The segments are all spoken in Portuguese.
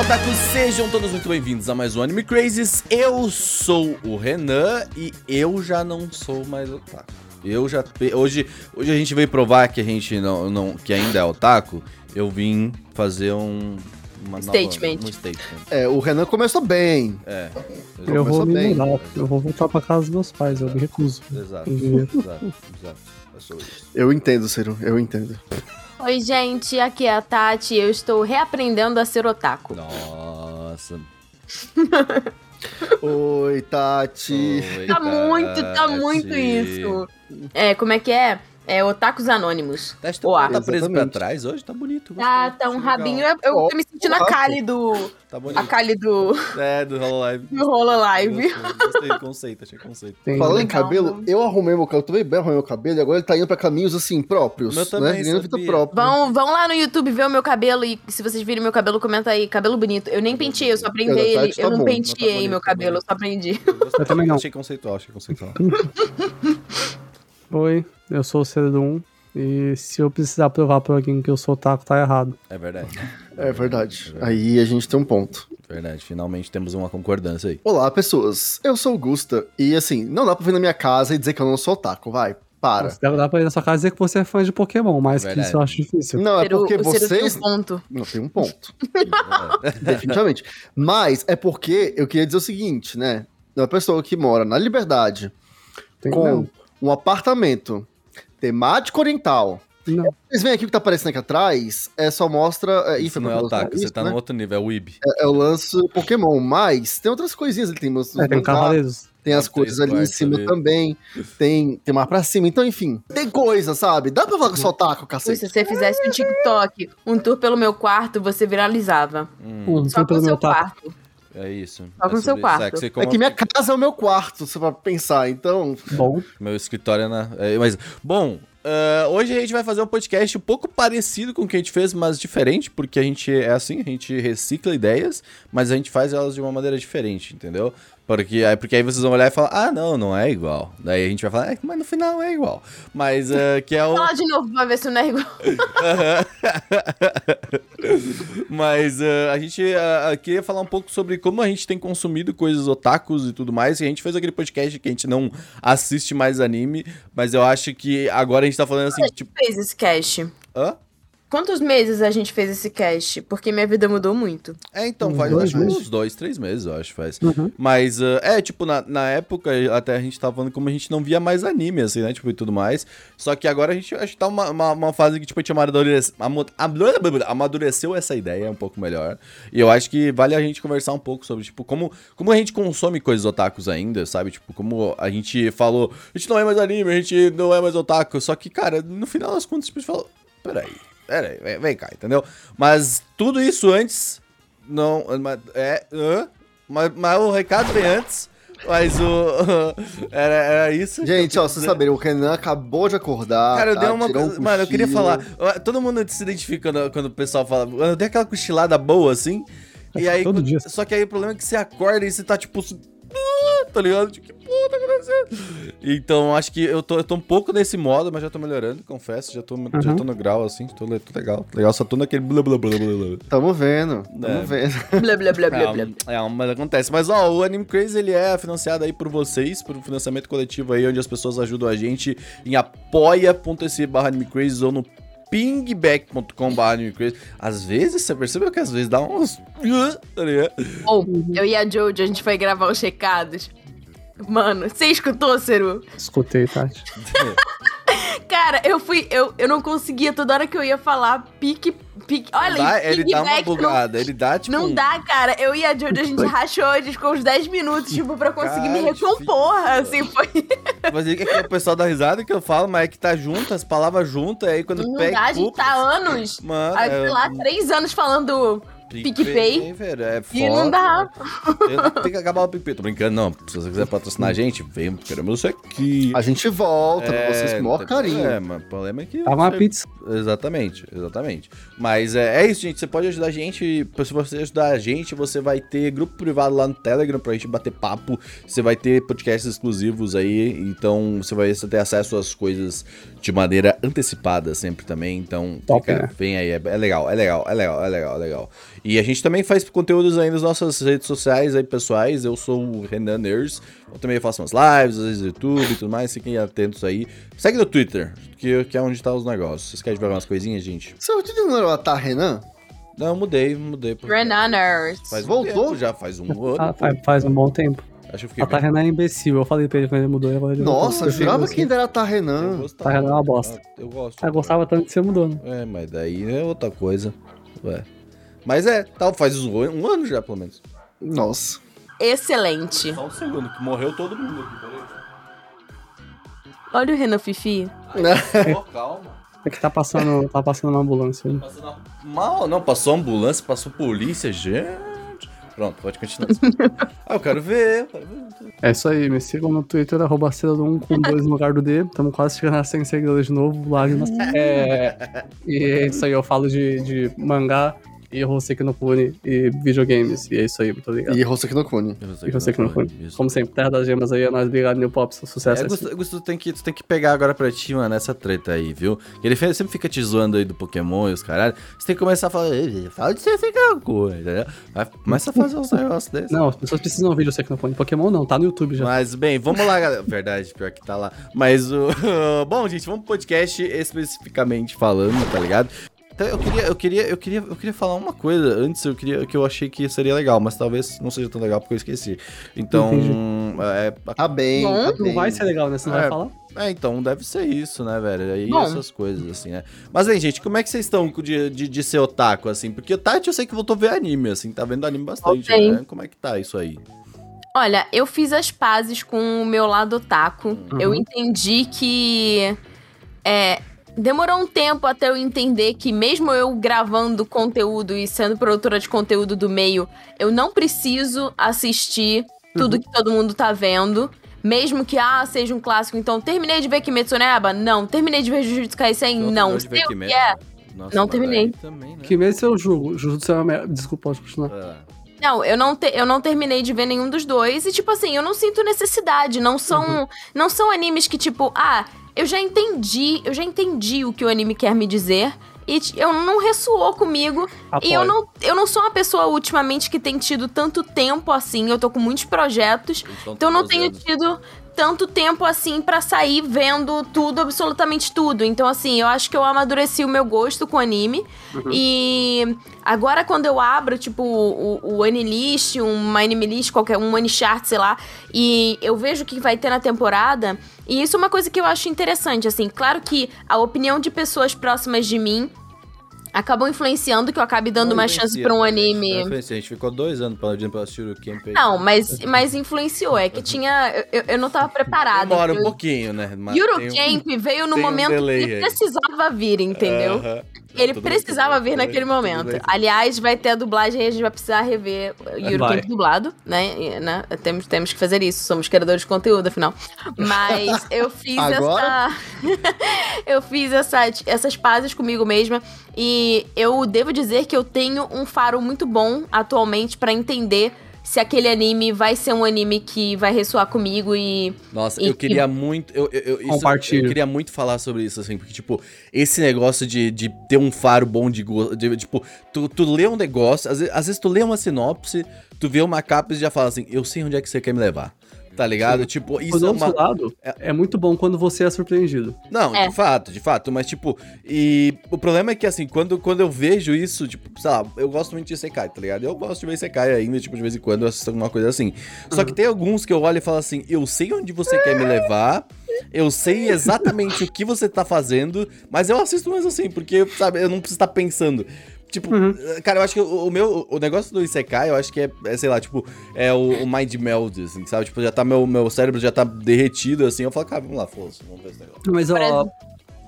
Olá, otakus! Sejam todos muito bem-vindos a mais um Anime Crazes. Eu sou o Renan e eu já não sou mais otaku. Eu já hoje, hoje a gente veio provar que a gente não, não que ainda é otaku. Eu vim fazer um uma statement. Nova, um statement. É, o Renan começou bem. É. Eu vou me bem. mudar, eu vou voltar pra casa dos meus pais, eu me recuso. Exato. exato, exato. Eu entendo, Ciro, eu entendo. Oi, gente, aqui é a Tati eu estou reaprendendo a ser otaku. Nossa. Oi, Tati. Oi, tá Tati. muito, tá muito isso. É, como é que é? É Otakus Anônimos. Tá, tá preso pra trás hoje? Tá bonito. Tá, tá um rabinho. Eu, eu tô me sentindo a Kali do. Tá bonito. A Kali do. É, do Hololive. Do Hololive. Gostei do conceito, achei conceito. Tem. Falando em cabelo, eu arrumei meu cabelo, eu também bem arrumei meu cabelo e agora ele tá indo pra caminhos assim próprios. Meu também, né? Vida própria. Vão, vão lá no YouTube ver o meu cabelo e se vocês virem meu cabelo, comenta aí. Cabelo bonito. Eu nem penteei, eu só aprendi ele. Tá eu não bom. penteei tá meu cabelo, eu só aprendi. Eu também não. Achei conceitual, achei conceitual. Oi, eu sou o CD1 e se eu precisar provar pra alguém que eu sou taco, tá errado. É verdade. É verdade. Aí a gente tem um ponto. Verdade, finalmente temos uma concordância aí. Olá, pessoas. Eu sou o Gusta e assim, não dá pra vir na minha casa e dizer que eu não sou taco, vai. Para. Nossa, dá pra ir na sua casa e dizer que você é fã de Pokémon, mas que isso eu acho difícil. Não, é porque o vocês. Tem um ponto. Não, tem um ponto. Definitivamente. Mas é porque eu queria dizer o seguinte, né? Uma pessoa que mora na Liberdade tem com não. Um apartamento temático oriental. Não. Vocês veem aqui o que tá aparecendo aqui atrás, é só mostra. É, isso não é o taco, você tá né? no outro nível, é o Weeb. É, é, o lance Pokémon, mas tem outras coisinhas, ele tem os, é, tem cavaleiros. Tem as coisas ali em cima ali. também. Tem, tem mais pra cima. Então, enfim, tem coisa, sabe? Dá pra falar com só taco, cacete. Se você fizesse um TikTok, um tour pelo meu quarto, você viralizava. Hum. Só com o seu quarto. É isso. Só com o seu quarto. É que minha casa é o meu quarto, você vai pensar, então. Bom. Meu escritório é na. É, mas, bom, Uh, hoje a gente vai fazer um podcast um pouco parecido com o que a gente fez, mas diferente, porque a gente é assim, a gente recicla ideias, mas a gente faz elas de uma maneira diferente, entendeu? Porque, porque aí vocês vão olhar e falar, ah, não, não é igual. Daí a gente vai falar, é, mas no final é igual. Mas uh, que é o. Fala de novo pra ver se não é igual. mas uh, a gente uh, queria falar um pouco sobre como a gente tem consumido coisas otakus e tudo mais. E a gente fez aquele podcast que a gente não assiste mais anime, mas eu acho que agora a gente tá falando assim. Gente tipo... fez esse cast. Hã? Quantos meses a gente fez esse cast? Porque minha vida mudou muito. É, então, faz dois uns dois, três meses, eu acho, faz. Uhum. Mas, uh, é, tipo, na, na época, até a gente tava falando como a gente não via mais anime, assim, né? Tipo, e tudo mais. Só que agora a gente acho que tá uma, uma, uma fase que, tipo, a gente amadurece, amadureceu essa ideia um pouco melhor. E eu acho que vale a gente conversar um pouco sobre, tipo, como, como a gente consome coisas otakus ainda, sabe? Tipo, como a gente falou, a gente não é mais anime, a gente não é mais otaku. Só que, cara, no final das contas, tipo, a gente fala, peraí Pera aí, vem, cá, entendeu? Mas tudo isso antes. Não. É. Uh, mas, mas o recado vem antes. Mas o. era, era isso. Gente, ó, vocês saberem, o Renan acabou de acordar. Cara, eu tá? dei uma. Um mano, eu queria falar. Todo mundo se identifica quando, quando o pessoal fala. Eu dei aquela cochilada boa assim. E aí. Todo dia. Só que aí o problema é que você acorda e você tá tipo. Tá ligado? Tipo, que porra tá acontecendo? Então, acho que eu tô, eu tô um pouco nesse modo, mas já tô melhorando, confesso. Já tô, uhum. já tô no grau, assim, tô, tô legal. Legal, só tô naquele blá blá blá blá blá. Tamo vendo, tamo é. vendo. blá blá blá blá blá. É, é, mas acontece. Mas, ó, o Anime Crazy, ele é financiado aí por vocês, por um financiamento coletivo aí, onde as pessoas ajudam a gente em apoia.se barra Anime Crazy ou no pingback.com.br Às vezes, você percebeu que às vezes dá uns. Tá Ou, oh, eu e a Jojo, a gente foi gravar os recados. Mano, você escutou, Ceru? Escutei, Tati. Cara, eu fui. Eu, eu não conseguia toda hora que eu ia falar pique. pique olha, dá, ele dá uma bugada, não, ele dá tipo. Não dá, cara. Eu e a Jojo, a gente rachou, a gente ficou uns 10 minutos, tipo, pra conseguir cara, me recompor. Assim, foi. Mas aí que é o pessoal dá risada que eu falo, mas é que tá junto, as palavras juntas, aí quando não pega. Dá, a gente tá anos. Mano. Aí, sei lá, três anos falando PicPay. velho, é foda. E não dá. Tem que acabar o PicPay. Tô brincando, não. Se você quiser patrocinar a gente, vem, queremos isso aqui. A gente volta é, pra vocês com o maior carinho. É, mas o problema é que. Tá uma pizza. Exatamente, exatamente. Mas é, é isso, gente. Você pode ajudar a gente. Se você ajudar a gente, você vai ter grupo privado lá no Telegram pra gente bater papo. Você vai ter podcasts exclusivos aí. Então você vai ter acesso às coisas de maneira antecipada sempre também. Então, Top, fica, né? vem aí. É, é, legal, é legal, é legal, é legal, é legal. E a gente também faz conteúdos aí nas nossas redes sociais aí, pessoais. Eu sou o Renan Ners. Eu também faço umas lives, às vezes YouTube e tudo mais. Fiquem atentos aí. Segue no Twitter, que, que é onde tá os negócios. Vocês querem ver umas coisinhas, gente? Seu Twitter não era tá Renan? Não, mudei, mudei. Renaners. Faz Voltou? Tempo, já faz um ano. Ah, faz, faz um bom tempo. Acho que a Tarrenan é imbecil. Eu falei pra ele quando ele mudou. Agora ele Nossa, eu jurava que ainda era Tarrenan. Tarrenan é uma bosta. Eu gosto. Eu gostava tanto que você mudou, né? É, mas daí é outra coisa. Ué. Mas é, tal, faz um ano já, pelo menos. Nossa. Excelente. Só um segundo, que morreu todo mundo aqui, peraí. Olha o Renan Fifi. oh, calma. É que tá passando, tá passando uma ambulância aí. Passando Mal, não, passou ambulância, passou polícia, gente. Pronto, pode continuar. ah, eu quero ver. É isso aí, me sigam no Twitter, arroba um com dois no lugar do D. Estamos quase chegando a 100 seguidores de novo, lágrimas. É, e é isso aí, eu falo de, de mangá, e Hoseki no Kune e videogames. E é isso aí, muito obrigado. E Hoseki no Kune. E Hoseki no Kune. Como sempre, Terra das Gemas aí, é nóis. Obrigado, New Pops. Sucesso. É, Gusto, Gusto, tu, tem que, tu tem que pegar agora pra ti, mano, essa treta aí, viu? Ele sempre fica te zoando aí do Pokémon e os caralho. Você tem que começar a falar, fala de Hoseki no Kune, entendeu? Começa a fazer uns negócios desses. Não, as pessoas precisam ouvir o Hoseki no Kune. Pokémon não, tá no YouTube já. Mas, bem, vamos lá, galera. Verdade, pior que tá lá. Mas o... Bom, gente, vamos pro podcast especificamente falando, tá ligado? Então eu queria, eu queria, eu queria, eu queria falar uma coisa antes, eu queria que eu achei que seria legal, mas talvez não seja tão legal porque eu esqueci. Então, é, tá bem, tá Não vai ser legal, né? Você não é, vai falar? É, então deve ser isso, né, velho? Aí Bom. essas coisas, assim, né? Mas aí, gente, como é que vocês estão de, de, de ser otaku, assim? Porque o Tati eu sei que voltou a ver anime, assim, tá vendo anime bastante, okay. né? Como é que tá isso aí? Olha, eu fiz as pazes com o meu lado otaku. Uhum. Eu entendi que é, Demorou um tempo até eu entender que, mesmo eu gravando conteúdo e sendo produtora de conteúdo do meio, eu não preciso assistir tudo uhum. que todo mundo tá vendo. Mesmo que, ah, seja um clássico. Então, terminei de ver Kimetsu no Yaiba? Não. Terminei de ver Jujutsu Kaisen? Não. não. Sei o que é. Nossa, não terminei. Também, né? Kimetsu eu julgo. Jujutsu é uma... Desculpa, pode continuar. É. Não, eu não, te, eu não terminei de ver nenhum dos dois. E, tipo assim, eu não sinto necessidade. Não são, uhum. não são animes que, tipo, ah, eu já entendi, eu já entendi o que o anime quer me dizer. E eu não ressoou comigo. Apoio. E eu não, eu não sou uma pessoa ultimamente que tem tido tanto tempo assim. Eu tô com muitos projetos. Então eu não tenho tido tanto tempo assim para sair vendo tudo, absolutamente tudo. Então, assim, eu acho que eu amadureci o meu gosto com anime. Uhum. E agora, quando eu abro, tipo, o, o Anilist, uma Anime List, qualquer, um Anichart, sei lá, e eu vejo o que vai ter na temporada. E isso é uma coisa que eu acho interessante, assim. Claro que a opinião de pessoas próximas de mim acabam influenciando que eu acabe dando não uma chance pra um anime. Não a gente ficou dois anos pedindo pra assistir o Camp. Não, mas, mas influenciou. É que tinha. Eu, eu não tava preparado. Demora um pouquinho, né? Mas Eurocamp um, veio no momento um que precisava vir, entendeu? Uh -huh. Ele precisava vir naquele momento. Aliás, vai ter a dublagem e a gente vai precisar rever o Eurocamp dublado, né? E, né? Temos, temos que fazer isso. Somos criadores de conteúdo, afinal. Mas eu fiz essa. eu fiz essa, essas pazes comigo mesma. E eu devo dizer que eu tenho um faro muito bom atualmente para entender se aquele anime vai ser um anime que vai ressoar comigo e. Nossa, e eu queria que... muito. Eu, eu, eu, isso, eu queria muito falar sobre isso, assim, porque, tipo, esse negócio de, de ter um faro bom de gosto. Tipo, tu, tu lê um negócio, às vezes, às vezes tu lê uma sinopse, tu vê uma capa e já fala assim, eu sei onde é que você quer me levar tá ligado? Sim. Tipo, isso Por é uma... lado, é... é... muito bom quando você é surpreendido. Não, é. de fato, de fato, mas tipo, e o problema é que assim, quando, quando eu vejo isso, tipo, sei lá, eu gosto muito de Sekai, tá ligado? Eu gosto de ver Sekai ainda, tipo, de vez em quando eu assisto alguma coisa assim. Só uhum. que tem alguns que eu olho e falo assim, eu sei onde você quer me levar, eu sei exatamente o que você tá fazendo, mas eu assisto mesmo assim, porque, sabe, eu não preciso estar pensando. Tipo, uhum. cara, eu acho que o, o, meu. O negócio do Isekai, eu acho que é, é sei lá, tipo, é o, o, mind meld, assim, sabe? Tipo, já tá. Meu, meu cérebro já tá derretido, assim. Eu falo, cara, vamos lá, foda-se, vamos ver esse negócio. Mas, ó.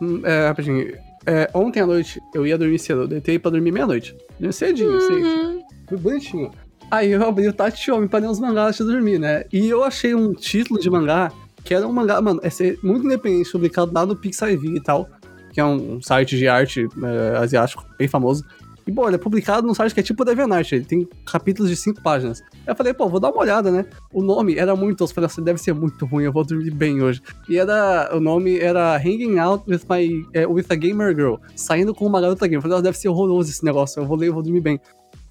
Hum, é, rapidinho. É, ontem à noite eu ia dormir cedo, eu deitei pra dormir meia-noite. Cedinho, uhum. sei. Foi bonitinho. Aí eu abri o Tachiomi pra ler uns mangás antes de dormir, né? E eu achei um título de mangá que era um mangá, mano, é ser muito independente, publicado lá no Pixar e tal, que é um site de arte é, asiático bem famoso. E, bom, ele é publicado num site que é tipo DeviantArt, ele tem capítulos de cinco páginas. Aí eu falei, pô, vou dar uma olhada, né? O nome era muito, eu falei assim, deve ser muito ruim, eu vou dormir bem hoje. E era, o nome era Hanging Out with my, é, with a Gamer Girl, saindo com uma garota gamer. Eu falei, oh, deve ser horroroso esse negócio, eu vou ler, eu vou dormir bem.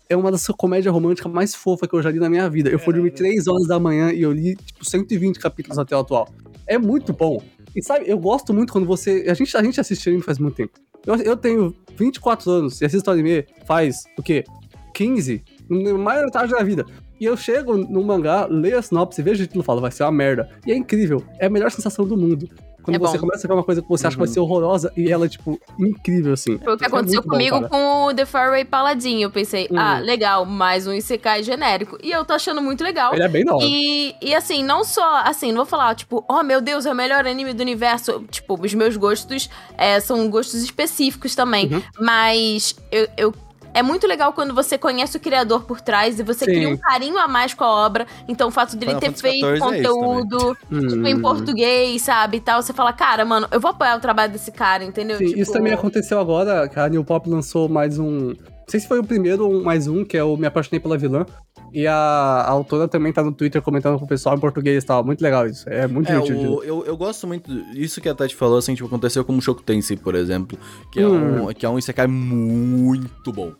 É uma das comédias românticas mais fofas que eu já li na minha vida. Eu fui dormir 3 horas da manhã e eu li, tipo, 120 capítulos até o atual. É muito bom. E sabe, eu gosto muito quando você. A gente, a gente assiste anime faz muito tempo. Eu, eu tenho 24 anos e assisto anime faz o quê? 15? Na maior metade da vida. E eu chego no mangá, leio a sinopse, vejo o título e falo, vai ser uma merda. E é incrível. É a melhor sensação do mundo. Quando É você bom. começa a ver uma coisa que você acha que vai ser horrorosa e ela, tipo, incrível, assim. Foi o que É aconteceu bom, comigo cara. com o The Fairway Paladin. Eu pensei, Hum. ah, legal, mais um Isekai genérico. E eu tô achando muito legal. Ele é bem hora. E, e assim, não só, assim, não vou falar, tipo, oh meu Deus, é o melhor anime do universo. Tipo, os meus gostos é, são gostos específicos também. Uhum. Mas eu, eu- É muito legal quando você conhece o criador por trás e você Sim. cria um carinho a mais com a obra. Então, o fato dele Final ter feito é conteúdo, tipo, em português, sabe? E tal, você fala, cara, mano, eu vou apoiar o trabalho desse cara, entendeu? Sim, Tipo, isso também aconteceu agora, que a New Pop lançou mais um. Não sei se foi o primeiro ou mais um, que é o Me Apaixonei pela Vilã. E a, a autora também tá no Twitter comentando com o pessoal em português e tal. Muito legal isso. É muito É, divertido. o- eu, eu gosto muito. Isso que a Tati falou, assim, tipo, aconteceu com o Shoku Tensei, por exemplo. Que é, Hum. um, que é um Isekai muito bom.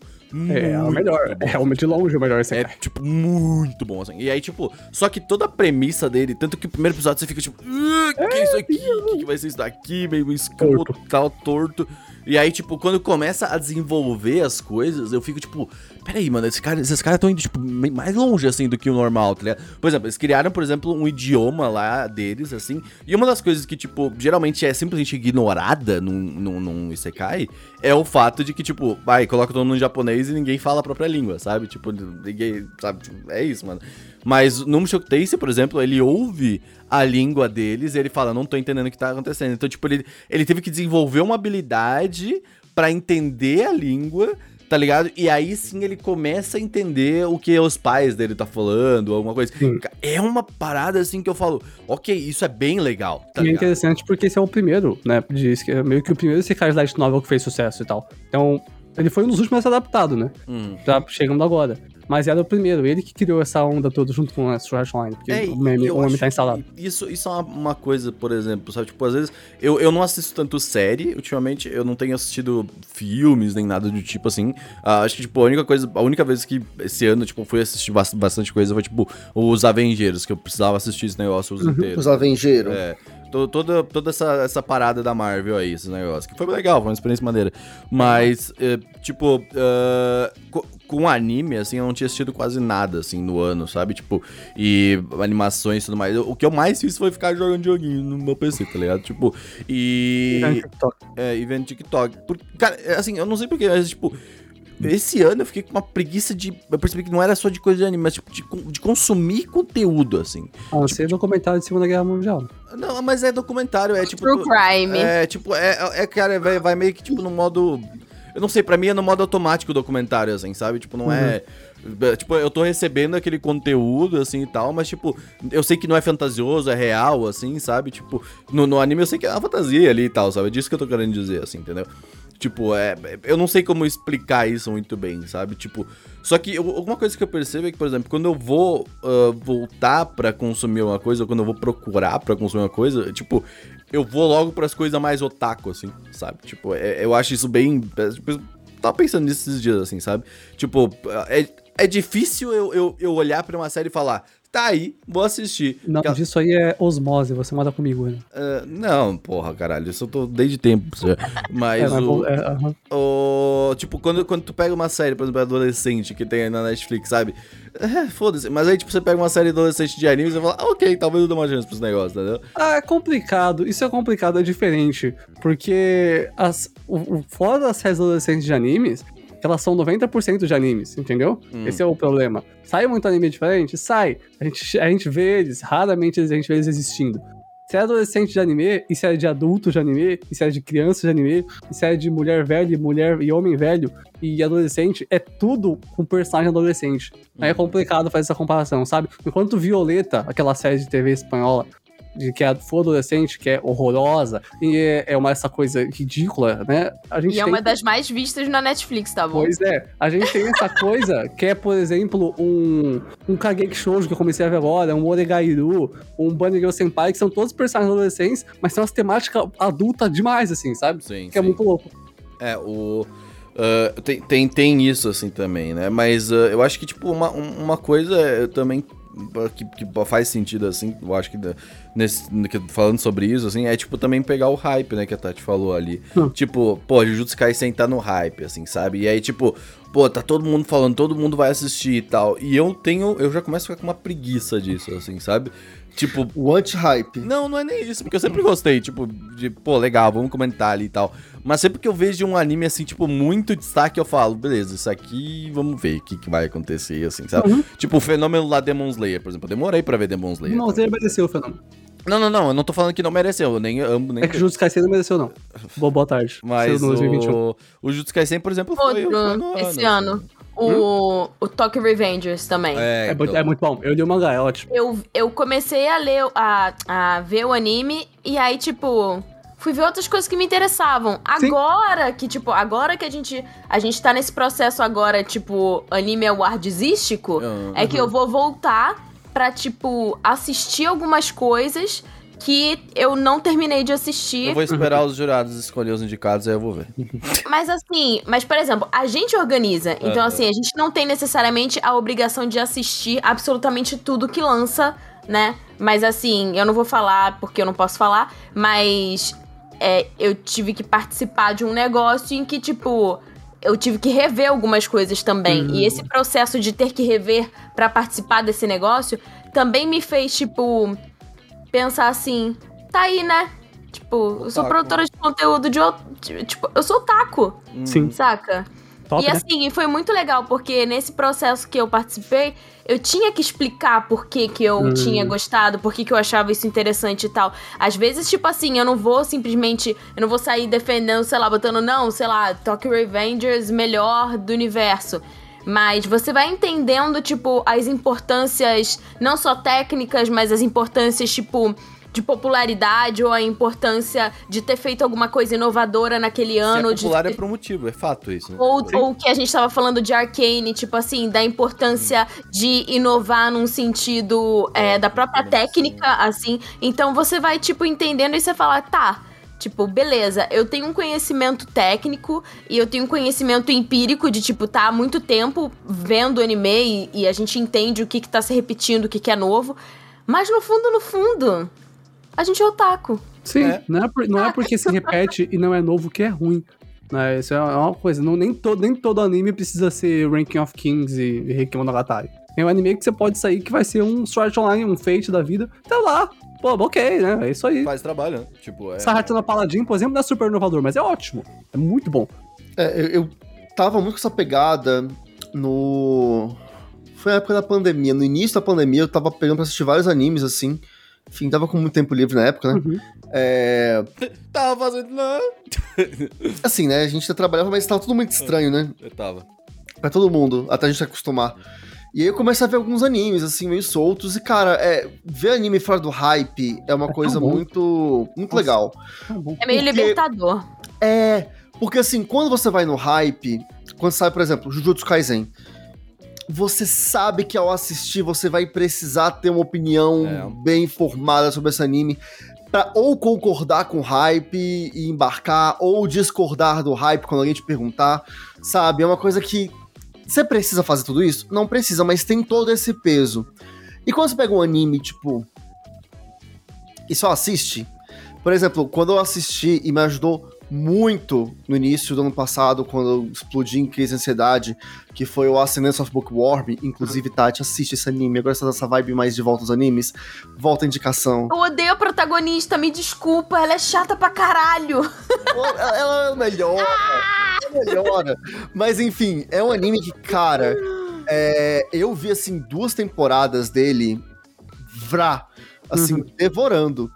É, é o melhor. bom. É o de longe o melhor esse É, tipo, muito bom, assim. E aí, tipo, só que toda a premissa dele, tanto que o primeiro episódio você fica tipo, "Ah, que é isso aqui? O que, que vai ser isso daqui? Meio escroto, tal, torto. E aí, tipo, quando começa a desenvolver as coisas, eu fico tipo, peraí, mano, esses caras estão indo, tipo, mais longe, assim, do que o normal, tá ligado? Por exemplo, eles criaram, por exemplo, um idioma lá deles, assim, e uma das coisas que, tipo, geralmente é simplesmente ignorada num, num, num Isekai é o fato de que, tipo, vai, coloca todo mundo em japonês e ninguém fala a própria língua, sabe? Tipo, ninguém, sabe? Tipo, é isso, mano. Mas no Mushoku Tensei, por exemplo, ele ouve a língua deles e ele fala, não tô entendendo o que tá acontecendo. Então, tipo, ele, ele teve que desenvolver uma habilidade pra entender a língua, tá ligado? E aí sim ele começa a entender o que os pais dele tá falando, alguma coisa. Sim. É uma parada assim que eu falo, ok, isso é bem legal, tá e é interessante porque esse é o primeiro, né? Diz que é meio que o primeiro Sekai Light Novel que fez sucesso e tal. Então, ele foi um dos últimos a ser adaptado, né? Hum. Tá chegando agora. Mas era o primeiro, ele que criou essa onda toda junto com a Art Online, porque É, o meme, o meme tá instalado. que Isso, isso é uma, uma coisa, por exemplo, sabe? Tipo, às vezes eu, eu não assisto tanto série, ultimamente eu não tenho assistido filmes nem nada do tipo assim. Ah, acho que, tipo, a única coisa, a única vez que esse ano, tipo, eu fui assistir bast- bastante coisa foi, tipo, os Avengers, que eu precisava assistir esse negócio os inteiros. Os Avengeiros. É, toda, toda essa, essa parada da Marvel aí, esse negócio. Que foi legal, foi uma experiência maneira. Mas, é, tipo, co- com anime, assim, eu não tinha assistido quase nada, assim, no ano, sabe? Tipo, e animações e tudo mais. O que eu mais fiz foi ficar jogando joguinho no meu PC, tá ligado? Tipo, e. É, e vendo TikTok. Por, cara, é, assim, eu não sei porquê, mas, tipo. Esse ano eu fiquei com uma preguiça de. Eu percebi que não era só de coisa de anime, mas tipo, de, de consumir conteúdo, assim. A não ser documentário de Segunda Guerra Mundial. Não, mas é documentário, é tipo. True crime. É, tipo, é, é cara, vai, vai meio que tipo no modo. Eu não sei, pra mim é no modo automático o documentário, assim, sabe? Tipo, não é. é, Tipo, eu tô recebendo aquele conteúdo, assim e tal, mas, tipo, eu sei que não é fantasioso, é real, assim, sabe? Tipo, no, no anime eu sei que é uma fantasia ali e tal, sabe? É disso que eu tô querendo dizer, assim, entendeu? Tipo, é. Eu não sei como explicar isso muito bem, sabe? Tipo. Só que eu- alguma coisa que eu percebo é que, por exemplo, quando eu vou ah, voltar pra consumir uma coisa, ou quando eu vou procurar pra consumir uma coisa, tipo, eu vou logo pras coisas mais otaku, assim, sabe? Tipo, é- eu acho isso bem. é, tipo, tava pensando nisso esses dias, assim, sabe? Tipo, é, é difícil eu, eu, eu olhar pra uma série e falar, tá aí, vou assistir. Não, Aquela- disso aí é osmose, você mora comigo, né? ah, não, porra, caralho, isso eu tô desde tempo. já. Mas, É, mas o, é, aham. o- Tipo, quando, quando tu pega uma série, por exemplo, adolescente que tem aí na Netflix, sabe? É, foda-se. Mas aí, tipo, você pega uma série adolescente de anime e você fala, ah, ok, talvez eu dê uma chance pros negócios, entendeu? Ah, é complicado. Isso é complicado, é diferente. Porque as, o, o fora das séries adolescentes de animes, elas são 90% de animes, entendeu? Hum. Esse é o problema. Sai muito anime diferente? Sai. A gente, a gente vê eles, raramente a gente vê eles existindo. Se é adolescente de anime, e se é de adulto de anime, e se é de criança de anime, e se é de mulher velha, e mulher e homem velho, e adolescente, é tudo com personagem adolescente. Aí é complicado fazer essa comparação, sabe? Enquanto Violeta, aquela série de TV espanhola, de que a for adolescente, que é horrorosa, e é, é uma essa coisa ridícula, né? A gente e é uma das mais vistas na Netflix, tá bom? Pois é. A gente tem essa coisa que é, por exemplo, um, um Kageki Shoujo que eu comecei a ver agora, um Oregairu, um Bunny Girl Senpai, que são todos personagens adolescentes, mas tem umas temáticas adulta demais, assim, sabe? Sim, que é sim. é muito louco. É, o... Uh, tem, tem, tem isso, assim, também, né? Mas uh, eu acho que, tipo, uma, uma coisa eu também que, que, faz sentido, assim, eu acho que nesse, falando sobre isso, assim, é tipo também pegar o hype, né, que a Tati falou ali. Hum. Tipo, pô, Jujutsu Kaisen tá no hype, assim, sabe? E aí, tipo, pô, tá todo mundo falando, todo mundo vai assistir e tal. E eu tenho, eu já começo a ficar com uma preguiça disso, assim, sabe? Tipo. O anti-hype. Não, não é nem isso, porque eu sempre gostei, tipo, de, pô, legal, vamos comentar ali e tal. Mas sempre que eu vejo um anime assim, tipo, muito destaque, eu falo, beleza, isso aqui, vamos ver o que, que vai acontecer, assim, sabe? Uhum. Tipo, o fenômeno lá Demon Slayer, por exemplo. Eu demorei pra ver Demon Slayer. Demon Slayer mereceu o fenômeno. Não, não, não, eu não tô falando que não mereceu, eu nem amo, nem... É que o Jutsu Kaisen não mereceu, não. Boa, boa tarde. Mas o... o Jutsu Kaisen, por exemplo, foi, Outro, foi no esse ano. ano. O, hum? o Tokyo Revengers também. É, é, então. é, muito bom. Eu li o mangá, é ótimo. Eu, eu comecei a ler, a, a ver o anime, e aí, tipo, fui ver outras coisas que me interessavam. Agora Sim. que, tipo, agora que a gente. A gente tá nesse processo agora, tipo, anime awardístico, uhum. é que eu vou voltar pra, tipo, assistir algumas coisas que eu não terminei de assistir. Eu vou esperar os jurados escolher os indicados, aí eu vou ver. Mas assim, mas por exemplo, a gente organiza. Então, assim, a gente não tem necessariamente a obrigação de assistir absolutamente tudo que lança, né? Mas assim, eu não vou falar porque eu não posso falar, mas é, eu tive que participar de um negócio em que, tipo, eu tive que rever algumas coisas também. Uhum. E esse processo de ter que rever para participar desse negócio também me fez, tipo, pensar assim, tá aí, né? Tipo, eu sou produtora de conteúdo de outro. Tipo, eu sou taco. Sim. Saca? Top, e né? assim, foi muito legal, porque nesse processo que eu participei, eu tinha que explicar por que, que eu hum. tinha gostado, por que, que eu achava isso interessante e tal. Às vezes, tipo assim, eu não vou simplesmente. Eu não vou sair defendendo, sei lá, botando, não, sei lá, Tokyo Revengers melhor do universo. Mas você vai entendendo, tipo, as importâncias, não só técnicas, mas as importâncias, tipo, de popularidade ou a importância de ter feito alguma coisa inovadora naquele ano. Se é popular de... é por motivo, é fato isso. Né? Ou, ou que a gente tava falando de Arcane, tipo assim, da importância de inovar num sentido é, da própria técnica, assim. Então você vai, tipo, entendendo e você fala, tá Tipo, beleza, eu tenho um conhecimento técnico e eu tenho um conhecimento empírico de, tipo, tá há muito tempo vendo anime e, e a gente entende o que, que tá se repetindo, o que, que é novo. Mas no fundo, no fundo, a gente é otaku. Sim, é. Não, é por, não é porque se repete e não é novo que é ruim. Né? Isso é uma coisa. Não, nem, todo, nem todo anime precisa ser Ranking of Kings e, e Reikimonogatari. É um anime que você pode sair que vai ser um Sword Online, um Fate da vida. Tá lá, Pô, ok, né? É isso aí. Faz trabalho, né? Tipo, é... Sahatana Paladin, por exemplo, não é super inovador, mas é ótimo. É muito bom. É, eu, eu tava muito com essa pegada no... Foi a época da pandemia. No início da pandemia, eu tava pegando pra assistir vários animes, assim. Enfim, tava com muito tempo livre na época, né? Uhum. É... tava fazendo... Assim, né? A gente trabalhava, mas tava tudo muito estranho, né? Eu tava. Pra todo mundo, até a gente se acostumar. E aí eu começo a ver alguns animes, assim, meio soltos. E, cara, é, ver anime fora do hype é uma é coisa muito, muito Nossa, legal. É meio porque, libertador. É, porque assim, quando você vai no hype, quando sai, por exemplo, Jujutsu Kaisen, você sabe que ao assistir você vai precisar ter uma opinião é. bem formada sobre esse anime para ou concordar com o hype e embarcar, ou discordar do hype quando alguém te perguntar, sabe? É uma coisa que você precisa fazer tudo isso? Não precisa, mas tem todo esse peso. E quando você pega um anime, tipo. E só assiste. Por exemplo, quando eu assisti e me ajudou muito no início do ano passado, quando eu explodi em crise de ansiedade, que foi o Ascendance of Bookworm. Inclusive, Tati, assiste esse anime. Agora você tá nessa vibe mais de volta aos animes. Volta a indicação. Eu odeio a protagonista, me desculpa, ela é chata pra caralho. Ela, ela é melhor. Ela melhora. Mas enfim, é um anime que, cara, é, eu vi assim duas temporadas dele vrá, assim, uhum. devorando.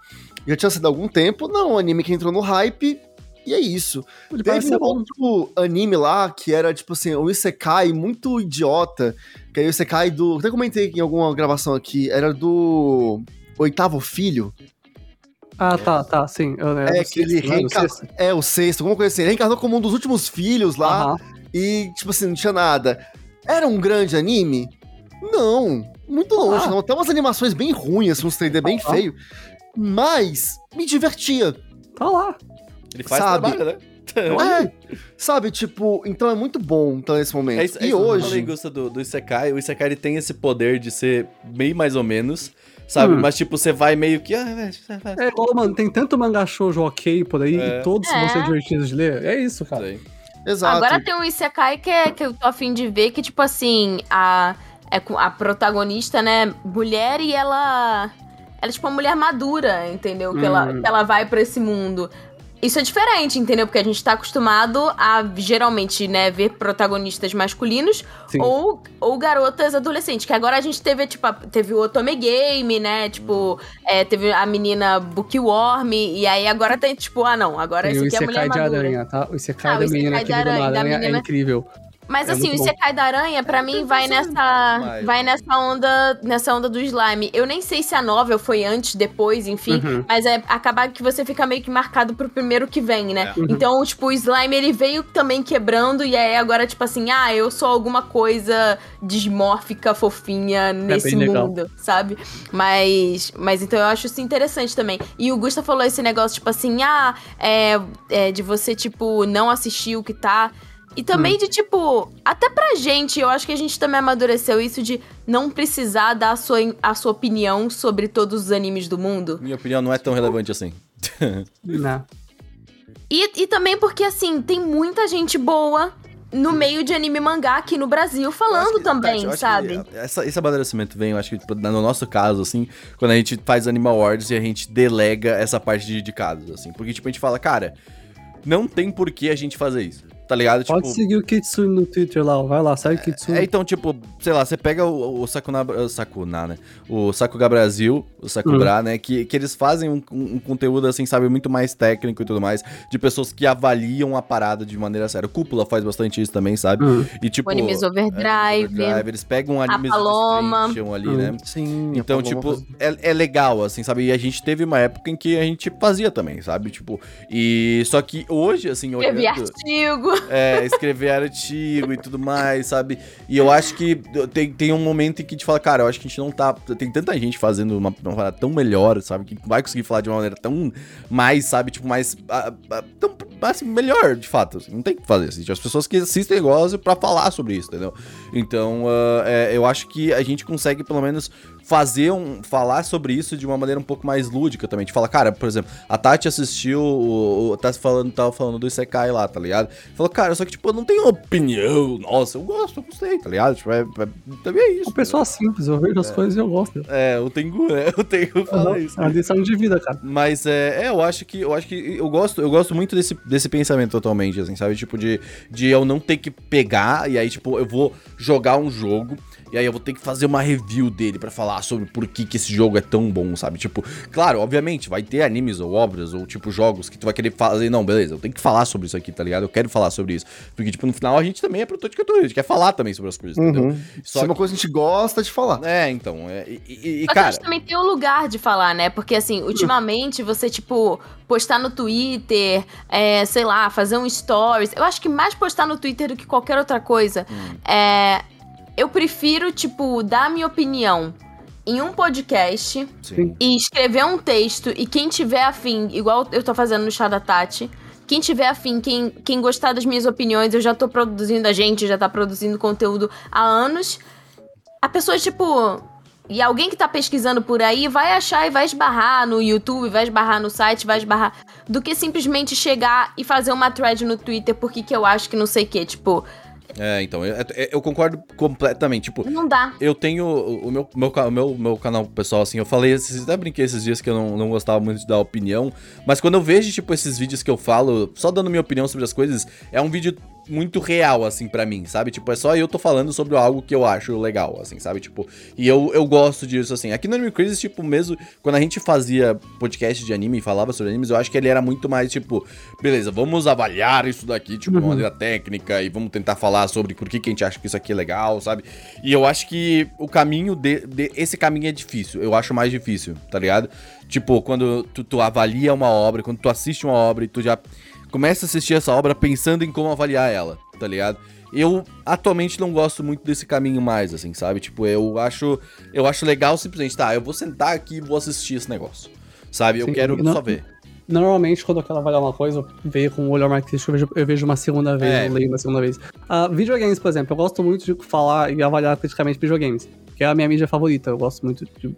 Já tinha sido há algum tempo, não, um anime que entrou no hype, e é isso. Ele Teve um outro anime lá que era, tipo assim, um Isekai muito idiota. Que é o Isekai do. Até comentei em alguma gravação aqui. Era do Oitavo Filho. Ah, tá, tá, sim. Eu, É, que ele reencarnou. É, o sexto, alguma coisa assim. Ele reencarnou como um dos últimos filhos lá. E, tipo assim, não tinha nada. Era um grande anime? Não. Muito longe, Ah. não. Até umas animações bem ruins, assim, uns 3D bem Ah. feio. Mas me divertia. Tá lá. Ele faz Sabe? trabalho, né? É, sabe, tipo, então é muito bom então, nesse momento. É isso, é e isso que eu hoje. falei, Gusta, do, do Isekai. O Isekai ele tem esse poder de ser meio mais ou menos, sabe? Hum. Mas, tipo, você vai meio que. Ah, é, É igual, mano, tem tanto mangá shoujo ok por aí É. e todos É. vão ser divertidos de ler. É isso, cara. sei. Exato. Agora tem um Isekai que, é, que eu tô afim de ver, que, tipo assim, a, é com a protagonista, né, mulher e ela. Ela é tipo uma mulher madura, entendeu? Que, ela, Hum. que ela vai pra esse mundo. Isso é diferente, entendeu? Porque a gente tá acostumado a, geralmente, né, ver protagonistas masculinos Sim. ou, ou garotas adolescentes. Que agora a gente teve, tipo, a- teve o Otome Game, né? Tipo, é, teve a menina Bookworm. E aí agora tem, tipo, ah, não, agora Tem esse o aqui é a mulher de madura. aranha, tá? O Isekai Ah, o da menina da aranha, da é menina- incrível. Mas É assim, o. Isekai da Aranha, pra mim, vai nessa. mais. Vai nessa onda. Nessa onda do slime. Eu nem sei se a novel foi antes, depois, enfim. Uhum. Mas é acabar que você fica meio que marcado pro primeiro que vem, né? É. Uhum. Então, tipo, o slime ele veio também quebrando. E aí agora, tipo assim, ah, eu sou alguma coisa dismórfica, fofinha nesse bem legal. mundo, sabe? Mas. Mas então eu acho isso interessante também. E o Gusta falou esse negócio, tipo assim, ah, é, é de você, tipo, não assistir o que tá. E também Hum. de, tipo, até pra gente, eu acho que a gente também amadureceu isso de não precisar dar a sua, a sua opinião sobre todos os animes do mundo. Minha opinião não é tão relevante assim. Né? E, e também porque, assim, tem muita gente boa no meio de anime mangá aqui no Brasil falando que- também, Tati, sabe? essa- esse amadurecimento vem, eu acho que tipo, no nosso caso, assim, quando a gente faz Animal Awards e a gente delega essa parte de, de casos, assim. Porque, tipo, a gente fala, cara, não tem por que a gente fazer isso. Tá ligado? Pode tipo, seguir o Kitsune no Twitter lá, ó. vai lá, segue o Kitsune. É, então, tipo, sei lá, você pega o, o Sakuna, o Sakuna, né? O Sakuga Brasil, o Sakubra, né? Que, que eles fazem um, um- conteúdo, assim, sabe, muito mais técnico e tudo mais, de pessoas que avaliam a parada de maneira séria. O Cúpula faz bastante isso também, sabe? Hum. E, tipo... O Animes Overdrive. Overdrive, eles pegam animes Paloma. que ali, Hum. né? Sim. Então, a tipo, Paloma é, é legal, assim, sabe? E a gente teve uma época em que a gente fazia também, sabe? Tipo, e... Só que hoje, assim, olhando... artigo. É, escrever artigo e tudo mais, sabe? E eu acho que tem, tem um momento em que a gente fala, cara, eu acho que a gente não tá. Tem tanta gente fazendo uma, uma parada tão melhor, sabe? Que vai conseguir falar de uma maneira tão mais, sabe? Tipo, mais. ah, ah, tão assim, melhor, de fato. assim, não tem o que fazer. Assim, as pessoas que assistem gostam pra falar sobre isso, entendeu? Então, ah, é, eu acho que a gente consegue, pelo menos, fazer um. falar sobre isso de uma maneira um pouco mais lúdica também. De falar, cara, por exemplo, a Tati assistiu. O, o, tá falando, tava falando do Isekai lá, tá ligado? Falou, cara, só que, tipo, eu não tenho opinião. Nossa, eu gosto, eu gostei, tá ligado? Tipo, é, é, também é isso. Uma pessoa simples, eu vejo as coisas e eu gosto. É, o Tengu, né? O Tengu fala isso. É uma lição de vida, cara. Mas é, é, eu acho que eu acho que eu gosto, eu gosto muito desse, desse pensamento atualmente, assim, sabe? Tipo, de, de eu não ter que pegar e aí, tipo, eu vou jogar um jogo. E aí eu vou ter que fazer uma review dele pra falar sobre por que, que esse jogo é tão bom, sabe? Tipo, claro, obviamente, vai ter animes ou obras ou tipo jogos que tu vai querer fazer, não, beleza, eu tenho que falar sobre isso aqui, tá ligado? Eu quero falar sobre isso. Porque, tipo, no final a gente também é produtor de conteúdo, a gente quer falar também sobre as coisas, entendeu? Uhum. Isso é uma coisa que a gente gosta de falar. É, então, é, e, e- e, Só que a cara... gente também tem um lugar de falar, né? Porque, assim, ultimamente você, tipo, postar no Twitter, é, sei lá, fazer um stories. Eu acho que mais postar no Twitter do que qualquer outra coisa. É. Eu prefiro, tipo, dar a minha opinião em um podcast Sim. e escrever um texto e quem tiver afim, igual eu tô fazendo no chá da Tati, quem tiver afim, quem, quem gostar das minhas opiniões, eu já tô produzindo, a gente já tá produzindo conteúdo há anos. A pessoa, tipo. E alguém que tá pesquisando por aí vai achar e vai esbarrar no YouTube, vai esbarrar no site, vai esbarrar. Do que simplesmente chegar e fazer uma thread no Twitter porque que eu acho que não sei o quê. Tipo, É, então, eu, eu concordo completamente. Tipo, não dá. eu tenho o meu, meu, meu, meu canal pessoal, assim, eu falei, esses, até brinquei esses dias que eu não, não gostava muito de dar opinião, mas quando eu vejo, tipo, esses vídeos que eu falo, só dando minha opinião sobre as coisas, é um vídeo muito real, assim, para mim, sabe? Tipo, é só eu tô falando sobre algo que eu acho legal, assim, sabe? Tipo, e eu, eu gosto disso, assim. Aqui no Anime Crazy, tipo, mesmo quando a gente fazia podcast de anime e falava sobre animes, eu acho que ele era muito mais, tipo, beleza, vamos avaliar isso daqui, tipo, de uma maneira técnica e vamos tentar falar sobre por que, que a gente acha que isso aqui é legal, sabe? E eu acho que o caminho de, de esse caminho é difícil, eu acho mais difícil, tá ligado? Tipo, quando tu, tu avalia uma obra, quando tu assiste uma obra e tu já começa a assistir essa obra pensando em como avaliar ela, tá ligado? Eu atualmente não gosto muito desse caminho mais, assim, sabe? Tipo, eu acho, eu acho legal simplesmente, tá, eu vou sentar aqui e vou assistir esse negócio. Sabe? Eu Sim, quero não- só ver. Normalmente, quando eu quero avaliar uma coisa, eu vejo com um olhar mais crítico, eu vejo, eu vejo uma segunda vez, É. eu leio uma segunda vez. Ah, videogames, por exemplo, eu gosto muito de falar e avaliar criticamente videogames, que é a minha mídia favorita, eu gosto muito de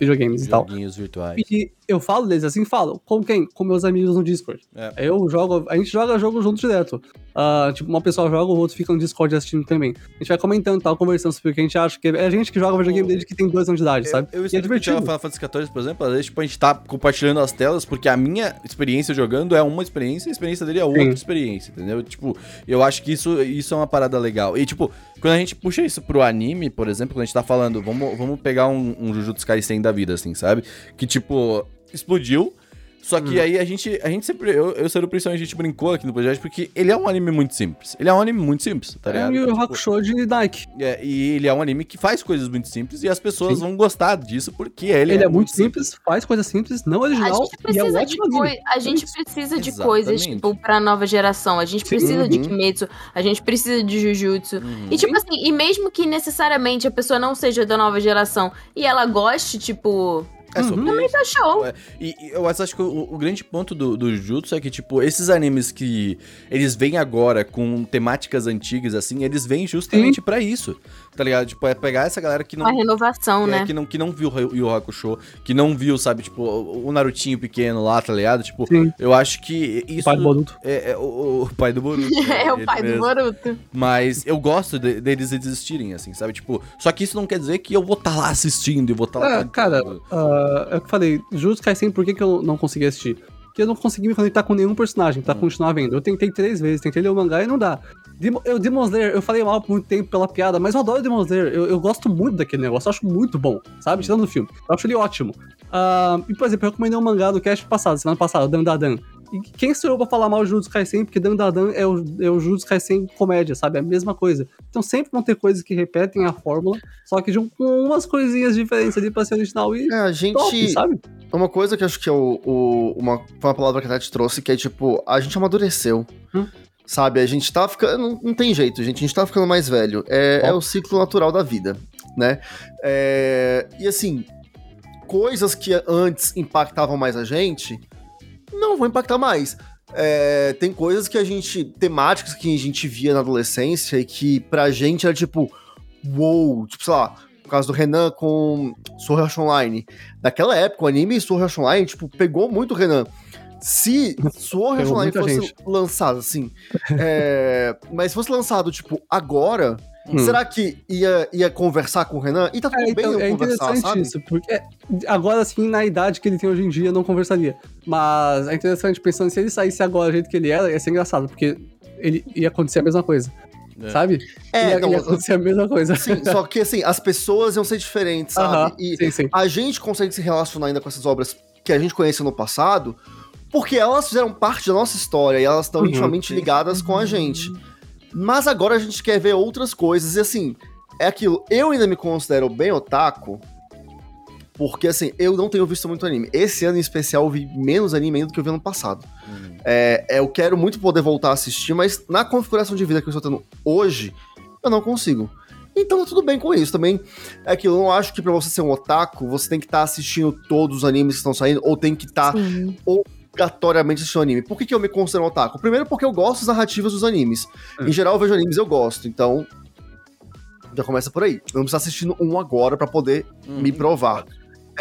videogames e tal. Virtuais. E eu falo deles assim, falo. Com quem? Com meus amigos no Discord. É. Eu jogo, a gente joga jogo junto direto. Ah, tipo, uma pessoa joga, o outro fica no Discord assistindo também. A gente vai comentando, tal, conversando sobre o que a gente acha, que é a gente que joga videogame desde que tem dois anos de idade, sabe? Eu, eu e é divertido. Final Fantasy XIV, por exemplo, às vezes tipo, a gente tá compartilhando as telas, porque a minha experiência jogando é uma experiência e a experiência dele é outra Sim. experiência, entendeu? Tipo, eu acho que isso, isso é uma parada legal. E, tipo, quando a gente puxa isso pro anime, por exemplo, quando a gente tá falando, vamos, vamos pegar um, um Jujutsu Kaisen da vida, assim, sabe? Que, tipo, explodiu. Só que Hum. aí a gente, a gente sempre, eu, eu sei do principalmente a gente brincou aqui no podcast, porque ele é um anime muito simples. Ele é um anime muito simples, tá É ligado? o Yu Tipo, Hakusho de Nike. é, e ele é um anime que faz coisas muito simples e as pessoas Sim. vão gostar disso porque ele, Ele, é, muito simples, faz coisas simples, não A original, gente e é um precisa de, ótimo anime. coi a gente precisa de coisas, tipo, pra nova geração. A gente Sim. precisa de Uhum. Kimetsu, a gente precisa de Jujutsu. Uhum. E, tipo assim, e mesmo que necessariamente a pessoa não seja da nova geração e ela goste, tipo, É sobre Uhum. isso. tá show. É, E, e eu acho que o, o grande ponto do, do Jutsu é que, tipo, esses animes que eles vêm agora com temáticas antigas, assim, eles vêm justamente pra isso, tá ligado? Tipo, é pegar essa galera que não... Uma renovação, é, né? que não, que não viu o Yu Hakusho, que não viu, sabe, tipo, o o Narutinho pequeno lá, tá ligado? Tipo, Sim. eu acho que isso... Pai do Boruto. É, é o, o pai do Boruto. né? É o pai do mesmo. Boruto. Mas eu gosto de- deles existirem, assim, sabe? Tipo, só que isso não quer dizer que eu vou estar lá assistindo e vou estar lá. É, cara, cantando. ah, é o que eu falei, Jujutsu Kaisen, por que, que eu não consegui assistir? Eu não consegui me conectar com nenhum personagem pra continuar vendo. Eu tentei três vezes, tentei ler o mangá e não dá. Demo- Eu, Demon Slayer, eu falei mal por muito tempo pela piada, mas eu adoro Demon Slayer. Eu, eu gosto muito daquele negócio, eu acho muito bom, sabe? Tirando o filme. Eu acho ele ótimo. Ah, e, por exemplo, eu recomendei um mangá do cast passado, semana passada, Dan Dan. E quem sou eu pra falar mal de Jujutsu Kaisen? Porque Dan Dan é o, é o Jujutsu Kaisen comédia, sabe? É a mesma coisa. Então sempre vão ter coisas que repetem a fórmula, só que de um- com umas coisinhas diferentes ali pra ser original e É, a gente. top, sabe? Uma coisa que eu acho que é o, o- uma, foi uma palavra que a Tati trouxe, que é tipo, a gente amadureceu. Hum. Sabe? A gente tá ficando. Não, não tem jeito, gente. A gente tá ficando mais velho. É, é o ciclo natural da vida, né? É, e assim, coisas que antes impactavam mais a gente, não vão impactar mais. É, tem coisas que a gente. temáticas que a gente via na adolescência e que pra gente era tipo. Uou! Tipo, sei lá, por causa do Renan com Sword Art Online. Naquela época, o anime Sword Art Online, tipo, pegou muito o Renan. Se Sword Art Online fosse gente. lançado, assim, é, mas fosse lançado, tipo, agora, Hum. será que ia, ia conversar com o Renan? E tá tudo É, bem então, eu é conversar, interessante sabe? isso, porque agora sim, na idade que ele tem hoje em dia, eu não conversaria. Mas é interessante pensando se ele saísse agora do jeito que ele era, ia ser engraçado, porque ele ia acontecer a mesma coisa, É. sabe? É, ia, não, ia acontecer a mesma coisa. Sim, só que assim, as pessoas iam ser diferentes, sabe? Aham, E sim, sim. a gente consegue se relacionar ainda com essas obras que a gente conheceu no passado, porque elas fizeram parte da nossa história e elas estão Uhum, intimamente sim. ligadas com a gente. Mas agora a gente quer ver outras coisas, e assim, é aquilo. Eu ainda me considero bem otaku, porque assim, eu não tenho visto muito anime. Esse ano em especial eu vi menos anime ainda do que eu vi ano passado. Hum. É, eu quero muito poder voltar a assistir, mas na configuração de vida que eu estou tendo hoje, eu não consigo. Então tá tudo bem com isso também. É que eu não acho que pra você ser um otaku, você tem que estar assistindo todos os animes que estão saindo, ou tem que estar Sim. Obrigatoriamente assistindo anime. Por que, que eu me considero um otaku? Primeiro porque eu gosto das narrativas dos animes. Hum. Em geral, eu vejo animes eu gosto, então. Já começa por aí. Eu não preciso assistindo um agora pra poder me provar.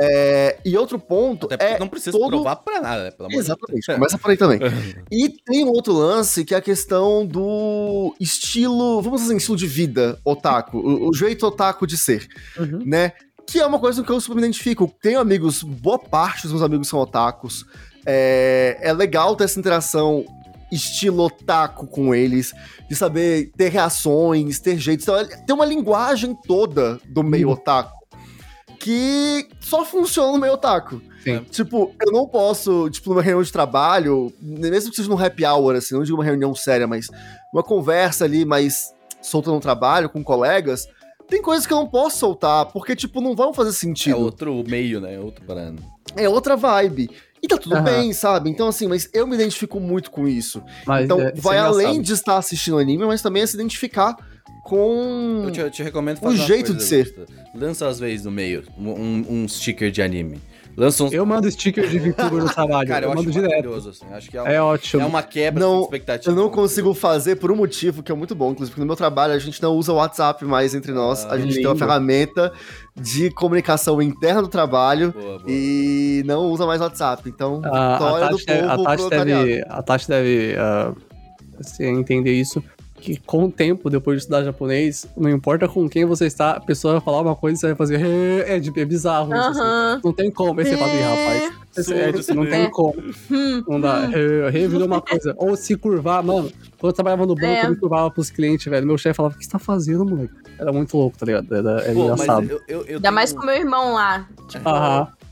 É, e outro ponto é não precisa todo- provar pra nada, né? Pelo de Exatamente, começa por aí também. E tem um outro lance que é a questão do estilo, vamos dizer assim, estilo de vida otaku, o, o jeito otaku de ser, Uhum. né? Que é uma coisa que eu super me identifico. Tenho amigos, boa parte dos meus amigos são otakus. É, é legal ter essa interação estilo otaku com eles, de saber ter reações, ter jeitos. Então, tem uma linguagem toda do meio Uhum. otaku que só funciona no meio otaku. Sim. Tipo, eu não posso, tipo, numa reunião de trabalho, mesmo que seja num happy hour, assim, não digo uma reunião séria, mas uma conversa ali mais solta no trabalho, com colegas, tem coisas que eu não posso soltar, porque, tipo, não vão fazer É sentido. outro meio, né? Outro parando. É outra vibe. E tá tudo Aham. bem, sabe? Então, assim, mas eu me identifico muito com isso. Mas, então, é, vai além de estar assistindo anime, mas também é se identificar com. Eu te, eu te recomendo fazer uma jeito coisa, de ser. Lança às vezes no meio um- um sticker de anime. Lança uns. Eu mando sticker de VTuber no trabalho. Cara, eu, eu, acho mando direto. assim. Acho que é, É uma, ótimo. é uma quebra Não, de expectativa. Eu não consigo fazer por um motivo que é muito bom, inclusive porque no meu trabalho a gente não usa o WhatsApp mais entre nós, Ah, a gente tem uma lindo. ferramenta de comunicação interna do trabalho Boa, boa. e não usa mais WhatsApp. Então, A, vitória a do Tati deve, a povo Tati deve, a Tati deve ah, assim, entender isso. Que com o tempo, depois de estudar japonês, não importa com quem você está, a pessoa vai falar uma coisa e você vai fazer. "É, É, de- é bizarro isso. assim. Aham. Não tem como. Aí você fala, "Ih, rapaz. Esse, é, Surdo, não tem é. como. Hum. Não dá. Re- Revirou uma coisa. Ou se curvar, mano. Quando eu trabalhava no banco, É. eu me curvava pros clientes, velho. Meu chefe falava, o que você tá fazendo, moleque? Era muito louco, tá ligado? Era, era Pô, engraçado. eu, eu, eu Ainda tenho- mais com meu irmão lá. Tipo.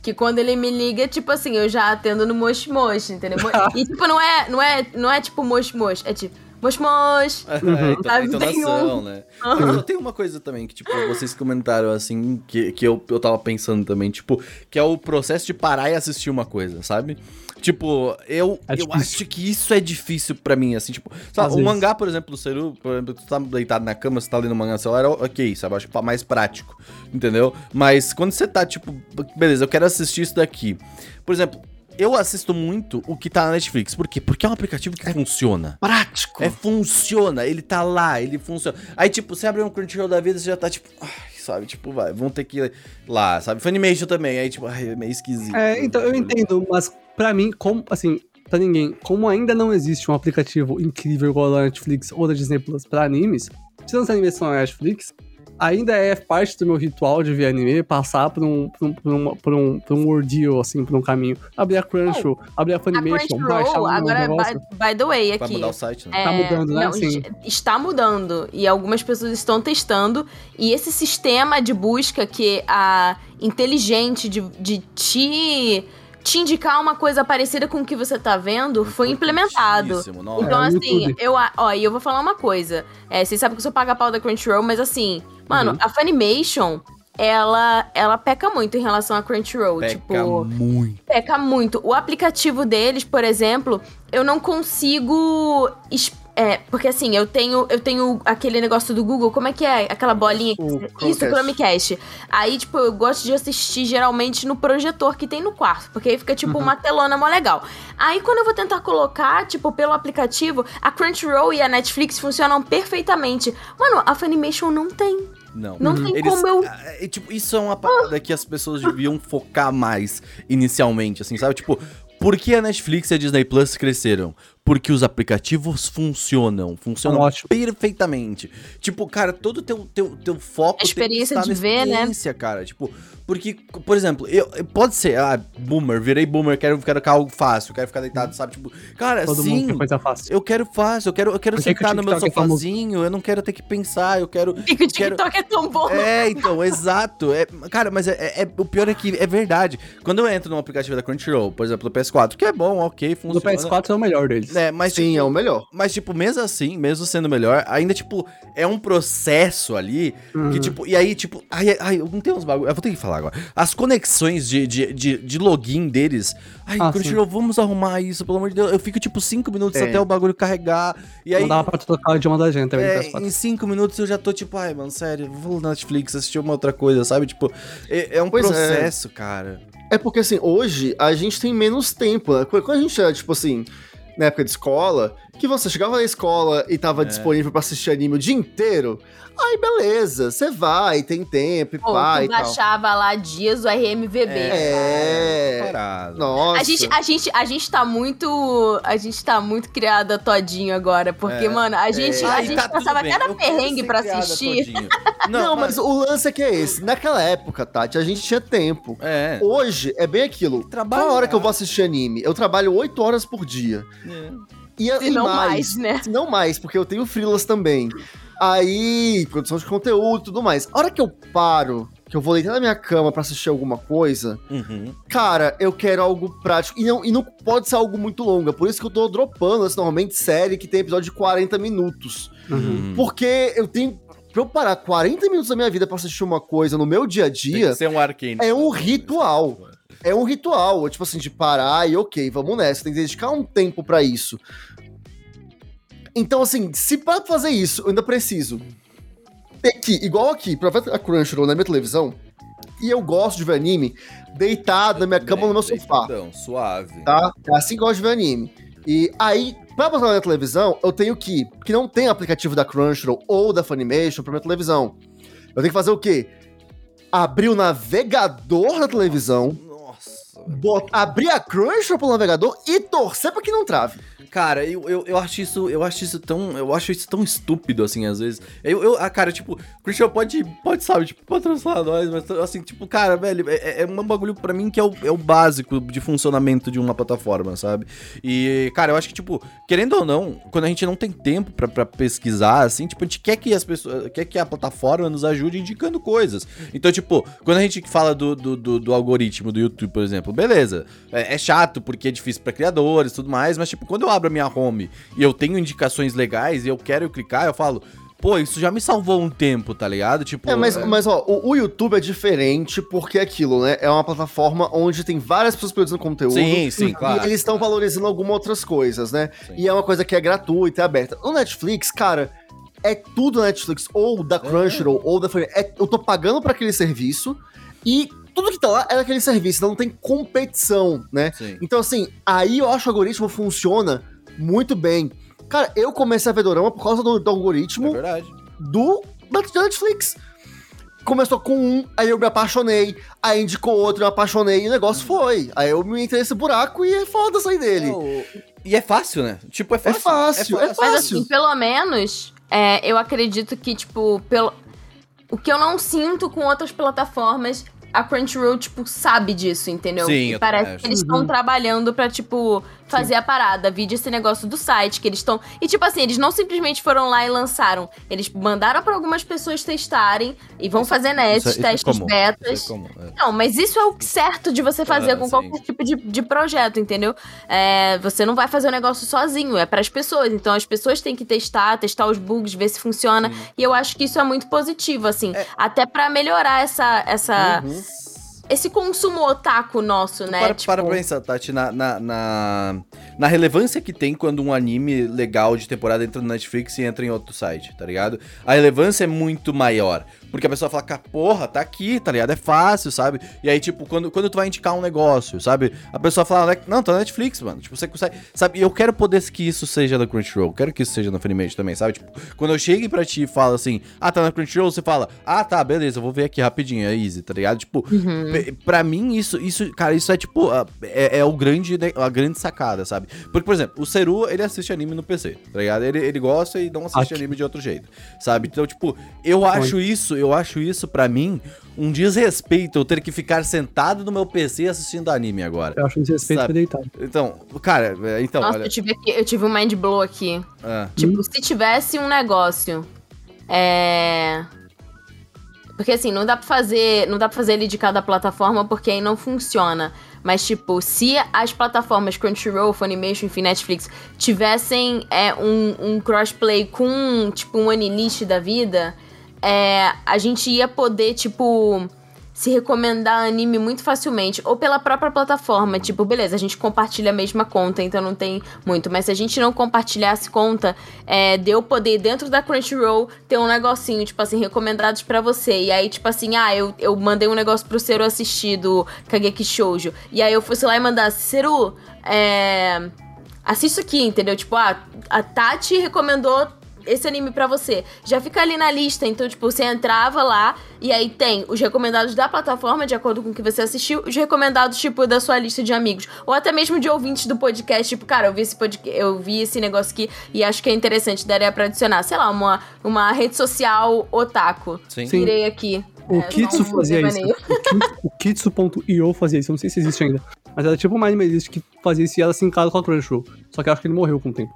Que quando ele me liga, tipo assim, eu já atendo no mosh mosh, entendeu? E tipo, não é, não é, não é tipo mosh mosh, é tipo mosh mosh. É, então, entonação, tem né? Mas eu tenho uma coisa também que, tipo, vocês comentaram assim, que, que eu, eu tava pensando também, tipo, que é o processo de parar e assistir uma coisa, sabe? Tipo, eu, É eu acho que isso é difícil pra mim, assim, tipo, sabe, o mangá, por exemplo, do Seru, por exemplo, tu tá deitado na cama, você tá lendo mangá no celular, ok, sabe? Eu acho que é mais prático, entendeu? Mas quando você tá, tipo, beleza, eu quero assistir isso daqui. Por exemplo, eu assisto muito o que tá na Netflix. Por quê? Porque é um aplicativo que funciona. Prático. É, funciona, ele tá lá, ele funciona. Aí, tipo, você abre um Crunchyroll da vida, você já tá, tipo, ai, sabe, tipo, vai, vão ter que ir lá, sabe? Funimation também, aí, tipo, ai, é meio esquisito. É, então eu entendo, mas pra mim, como, assim, pra ninguém, como ainda não existe um aplicativo incrível igual da Netflix ou da Disney Plus pra animes, tirando essa animação na Netflix, ainda é parte do meu ritual de ver anime passar por um, por um, por um, por um, por um ordeal, assim, por um caminho. Abrir a Crunchyroll, abrir a A Funimation, baixar Crunchyroll, um agora, negócio. by, by the way, Vai aqui. mudar o site, né? É, Tá mudando, né? não, Sim. est- Está mudando. E algumas pessoas estão testando. E esse sistema de busca que a inteligente de, de te, te indicar uma coisa parecida com o que você tá vendo foi implementado. Nossa. Então, É, assim, eu, ó, e eu vou falar uma coisa. É, vocês sabem que eu sou paga pau da Crunchyroll, mas assim, mano, Uhum. a Funimation, ela, ela peca muito em relação a Crunchyroll. Peca tipo, muito. peca muito. O aplicativo deles, por exemplo, eu não consigo. É, porque assim, eu tenho, eu tenho aquele negócio do Google, como é que é? Aquela bolinha. que- O Isso, Chromecast. Aí, tipo, eu gosto de assistir geralmente no projetor que tem no quarto, porque aí fica tipo uma telona mó legal. Aí, quando eu vou tentar colocar, tipo, pelo aplicativo, a Crunchyroll e a Netflix funcionam perfeitamente. Mano, a Funimation não tem. Não. Não tem como eu- ah, é, tipo, isso é uma parada que as pessoas deviam focar mais inicialmente, assim, sabe? Tipo, por que a Netflix e a Disney Plus cresceram? Porque os aplicativos funcionam, funcionam Ótimo. perfeitamente. Tipo, cara, todo teu teu, teu foco A experiência tem que de ver, né? experiência, cara. Tipo, porque, por exemplo, eu, pode ser, ah, boomer, virei boomer, quero, quero algo fácil, quero ficar deitado, sabe? Tipo, cara, Todo sim, mundo quer coisa fácil. eu quero fácil, eu quero, eu quero Por que que o sentar no meu é sofazinho, eu não quero ter que pensar, eu quero. Porque o quero- TikTok é tão bom. É, então, exato. É, cara, mas é, é- é- o pior é que é verdade. Quando eu entro num aplicativo da Crunchyroll, por exemplo, do PS4, que é bom, ok, O funciona. PS4 é o melhor deles. É, mas Sim, tipo, é o melhor. mas, tipo, mesmo assim, mesmo sendo melhor, ainda, tipo, é um processo ali Uhum. que, tipo, e aí, tipo, ai, ai, eu não tenho uns bagulho. Eu vou ter que falar agora. As conexões de, de, de, de login deles. Ai, Ah, Crunchyroll, vamos arrumar isso, pelo amor de Deus. Eu fico, tipo, cinco minutos É. até o bagulho carregar. E aí. Não dava pra trocar o idioma da gente também no É, PS4. em cinco minutos eu já tô tipo, ai, mano, sério, vou na Netflix assistir uma outra coisa, sabe? Tipo, é, é um Pois é. processo, cara. É porque, assim, hoje a gente tem menos tempo. Né? Quando a gente era, tipo assim, na época de escola, que você chegava na escola e tava disponível pra assistir anime o dia inteiro, aí beleza, você vai, tem tempo e Pô, pá tu e tal. baixava lá dias o RMVB. É. Parado. Nossa. A gente, a, gente, a gente tá muito. A gente tá muito criada todinho agora. Porque, É. mano, a gente, a Ai, gente tá passava cada eu perrengue pra assistir. todinho. Não, mas o lance é que é esse. Naquela época, Tati, a gente tinha tempo. É. Hoje é bem aquilo. Trabalho, Qual a hora que eu vou assistir anime? Eu trabalho 8 horas por dia. É. E, Se e não mais, mais, né? Se não mais, porque eu tenho frilas também. Aí, produção de conteúdo e tudo mais. A hora que eu paro, que eu vou deitar na minha cama pra assistir alguma coisa, Uhum. cara, eu quero algo prático. E não, e não pode ser algo muito longo. É por isso que eu tô dropando, assim, normalmente, série que tem episódio de 40 minutos. Uhum. Uhum. Porque eu tenho. Pra eu parar 40 minutos da minha vida pra assistir uma coisa no meu dia a Tem que dia, ser um arcane. é um ritual. É um ritual, tipo assim, de parar e ok, vamos nessa, tem que dedicar um tempo pra isso. Então, assim, se para fazer isso, eu ainda preciso ter que, igual aqui, pra ver a Crunchyroll na minha televisão, e eu gosto de ver anime deitado na minha cama no meu sofá, Deitadão, suave. tá? É assim que eu gosto de ver anime. E aí, pra botar na minha televisão, eu tenho que, que não tem aplicativo da Crunchyroll ou da Funimation pra minha televisão. Eu tenho que fazer o quê? Abrir o navegador da televisão. Bot- abrir a Crunchyroll pelo navegador e torcer pra que não trave. Cara, eu, eu, eu acho isso, eu acho isso tão, eu acho isso tão estúpido, assim, às vezes. Eu, eu ah, cara, tipo, Christian pode, pode, sabe, tipo, patrocinar nós, mas, assim, tipo, cara, velho, é, é um bagulho pra mim que é o, é o básico de funcionamento de uma plataforma, sabe? E, cara, eu acho que, tipo, querendo ou não, quando a gente não tem tempo pra, pra pesquisar, assim, tipo, a gente quer que as pessoas, quer que a plataforma nos ajude indicando coisas. Então, tipo, quando a gente fala do, do, do, do algoritmo do YouTube, por exemplo, beleza, é, é chato porque é difícil pra criadores e tudo mais, mas, tipo, quando eu abro a minha home e eu tenho indicações legais e eu quero clicar, eu falo, pô, isso já me salvou um tempo, tá ligado? Tipo, É, mas, é- mas ó, o, o YouTube é diferente porque é aquilo, né? É uma plataforma onde tem várias pessoas produzindo conteúdo. Sim, sim, E claro. eles estão valorizando algumas outras coisas, né? Sim. E é uma coisa que é gratuita, é aberta. No Netflix, cara, é tudo Netflix, ou da Crunchyroll, ou da. É, eu tô pagando pra aquele serviço e tudo que tá lá é daquele serviço, então não tem competição, né? Sim. Então, assim, aí eu acho que o algoritmo funciona muito bem. Cara, eu comecei a ver Dorama por causa do, do É algoritmo verdade. do da da Netflix. Começou com um, aí eu me apaixonei, aí indicou outro, eu me apaixonei, e o negócio foi. Aí eu me entrei nesse buraco e é foda sair dele. É, o- E é fácil, né? Tipo, é fácil. fácil, é Mas fácil. assim, pelo menos, é, eu acredito que, tipo, pelo... o que eu não sinto com outras plataformas, a Crunchyroll, tipo, sabe disso, entendeu? Sim, E parece que eles estão trabalhando pra, tipo, fazer a parada. Vide esse negócio do site que eles estão. E, tipo assim, eles não simplesmente foram lá e lançaram. Eles mandaram pra algumas pessoas testarem e vão fazer nests, Isso é- isso é testes comum, betas. Isso é é. Não, mas isso é o certo de você fazer com sim. qualquer tipo de, de projeto, entendeu? É, você não vai fazer o negócio sozinho, é para as pessoas. Então as pessoas têm que testar, testar os bugs, ver se funciona. E eu acho que isso é muito positivo, assim. Até pra melhorar essa, essa, Uhum. Esse consumo otaku nosso, né? Para, Tipo, para pra pensar, Tati, na, na, na, na relevância que tem quando um anime legal de temporada entra no Netflix e entra em outro site, tá ligado? A relevância é muito maior. Porque a pessoa fala, "Ca- porra, tá aqui, tá ligado? É fácil, sabe? E aí, tipo, quando, quando tu vai indicar um negócio, sabe? A pessoa fala, não, tá na Netflix, mano. Tipo, você consegue. Sabe? E eu quero poder que isso seja da Crunchyroll. Quero que isso seja na Funimation também, sabe? Tipo, quando eu chego pra ti e falo assim, ah, tá na Crunchyroll, você fala, ah, tá, beleza, eu vou ver aqui rapidinho, é easy, tá ligado? Tipo, pe- pra mim, isso, isso, cara, isso é tipo, é, é o grande, ne- a grande sacada, sabe? Porque, por exemplo, o Seru, ele assiste anime no PC, tá ligado? Ele, ele gosta e não assiste Aqui. anime de outro jeito, sabe? Então, tipo, eu acho isso, eu acho isso pra mim um desrespeito eu ter que ficar sentado no meu PC assistindo anime agora. Eu acho um desrespeito Sabe? pra deitado. Então, cara, é, então, Nossa, olha. eu tive, aqui- eu tive um mind blow aqui. ah, Tipo, se tivesse um negócio. É. Porque assim, não dá pra fazer. Não dá pra fazer ele de cada plataforma porque aí não funciona. Mas, tipo, se as plataformas Crunchyroll, Funimation, enfim, Netflix tivessem é, um, um crossplay com, tipo, um Anilist da vida, é, a gente ia poder, tipo, se recomendar anime muito facilmente. Ou pela própria plataforma. Tipo, beleza, a gente compartilha a mesma conta, então não tem muito. Mas se a gente não compartilhasse conta, é, deu poder dentro da Crunchyroll ter um negocinho, tipo assim, recomendados pra você. E aí, tipo assim, ah, eu, eu mandei um negócio pro Seru assistir do Kageki Shoujo. E aí eu fosse lá e mandasse, Seru, é. Assista aqui, entendeu? Tipo, ah, a Tati recomendou esse anime pra você. Já fica ali na lista, então, tipo, você entrava lá e aí tem os recomendados da plataforma, de acordo com o que você assistiu, os recomendados, tipo, da sua lista de amigos. Ou até mesmo de ouvintes do podcast, tipo, cara, eu vi esse podcast, eu vi esse negócio aqui e acho que é interessante, daria pra adicionar, sei lá, uma, uma rede social otaku. sim. Sim. Irei aqui. O É, Kitsu fazia isso. O Kitsu- O Kitsu.io fazia isso. Eu não sei se existe ainda. Mas era tipo uma animalista que fazia isso e ela se encada com a Crunchyroll. Só que eu acho que ele morreu com o tempo.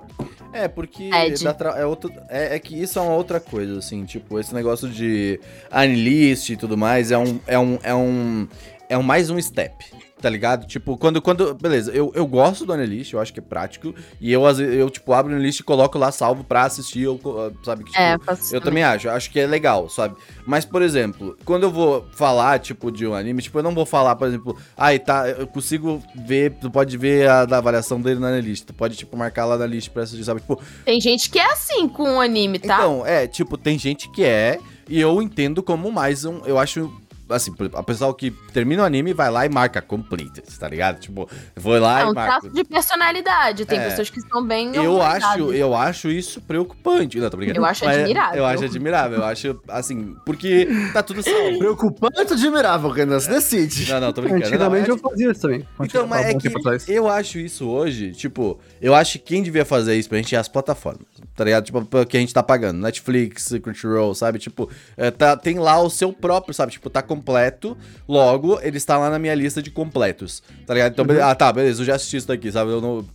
É, porque dá tra- é, outro, é, é que isso é uma outra coisa, assim, tipo, esse negócio de Anilist e tudo mais é um. É um. É um. É um mais um step. Tá ligado? Tipo, quando. quando beleza, eu, eu gosto do Anilist, eu acho que é prático. E eu, eu tipo, abro o Anilist e coloco lá salvo pra assistir, eu, sabe? Que, tipo, É, Eu também acho, acho que é legal, sabe? Mas, por exemplo, quando eu vou falar, tipo, de um anime, tipo, eu não vou falar, por exemplo, ai, tá, eu consigo ver, tu pode ver a da avaliação dele na lista, tu pode, tipo, marcar lá na lista pra assistir, sabe? Tipo, Tem gente que é assim com o anime, tá? então, é, tipo, tem gente que é, e eu entendo como mais um, eu acho, assim, a pessoa que termina o anime vai lá e marca complete, tá ligado? Tipo, vou lá é e um marco. traço de personalidade. Tem É. pessoas que são bem Eu acho, eu acho isso preocupante. Não, tô brincando. Eu acho Mas admirável. Eu acho admirável. Eu acho, assim, porque tá tudo salvo. Preocupante ou admirável, Renan? Se decide. Não, não, tô brincando. Antigamente não, é eu fazia isso também. Então, mas é que eu acho isso hoje, tipo, eu acho que quem devia fazer isso pra gente é as plataformas, tá ligado? Tipo, que a gente tá pagando, Netflix, Crunchyroll, sabe? Tipo, é, tá, tem lá o seu próprio, sabe? Tipo, tá completo, logo, ele está lá na minha lista de completos, tá ligado? Então, beleza, ah, tá, beleza, eu já assisti isso daqui, sabe? Eu não...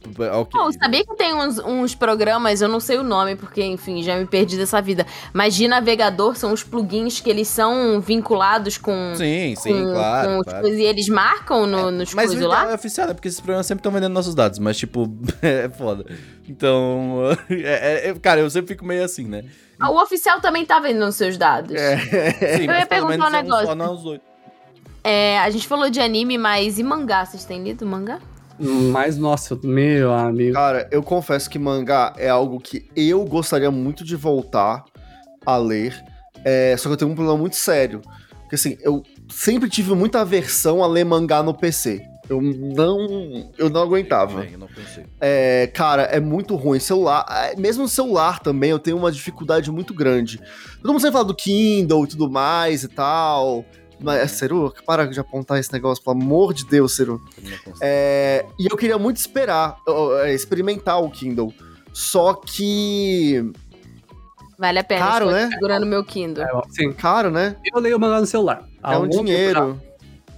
Ok. Pô, sabia que tem uns, uns programas, eu não sei o nome, porque, enfim, já me perdi dessa vida. Mas de navegador são os plugins que eles são vinculados com. Sim, sim, com- claro, com claro. coisas, e eles marcam no, nos Mas o coisas ideal lá? é oficial, né? Porque esses programas sempre estão vendendo nossos dados, mas, tipo, é foda. Então, é- é- cara, eu sempre fico meio assim, né? Ah, O oficial também tá vendendo seus dados. Sim, Eu ia perguntar menos um é negócio. Só, dois. É, a gente falou de anime, mas e mangá? Vocês têm lido mangá? Mas, nossa, meu amigo. Cara, eu confesso que mangá é algo que eu gostaria muito de voltar a ler. é, só que eu tenho um problema muito sério. Porque assim, eu sempre tive muita aversão a ler mangá no PC. Eu não. Eu não aguentava. Eu não. É, cara, é muito ruim. Celular, é, mesmo no celular também, eu tenho uma dificuldade muito grande. Todo mundo sempre fala do Kindle e tudo mais e tal. Mas, Ceru, para de apontar esse negócio, pelo amor de Deus, consigo. É, e eu queria muito esperar, é, experimentar o Kindle. Só que. Vale a pena. Caro, né? segurando meu Kindle. É, sim, Caro, né? eu leio mangá no celular. Há é um já. dinheiro.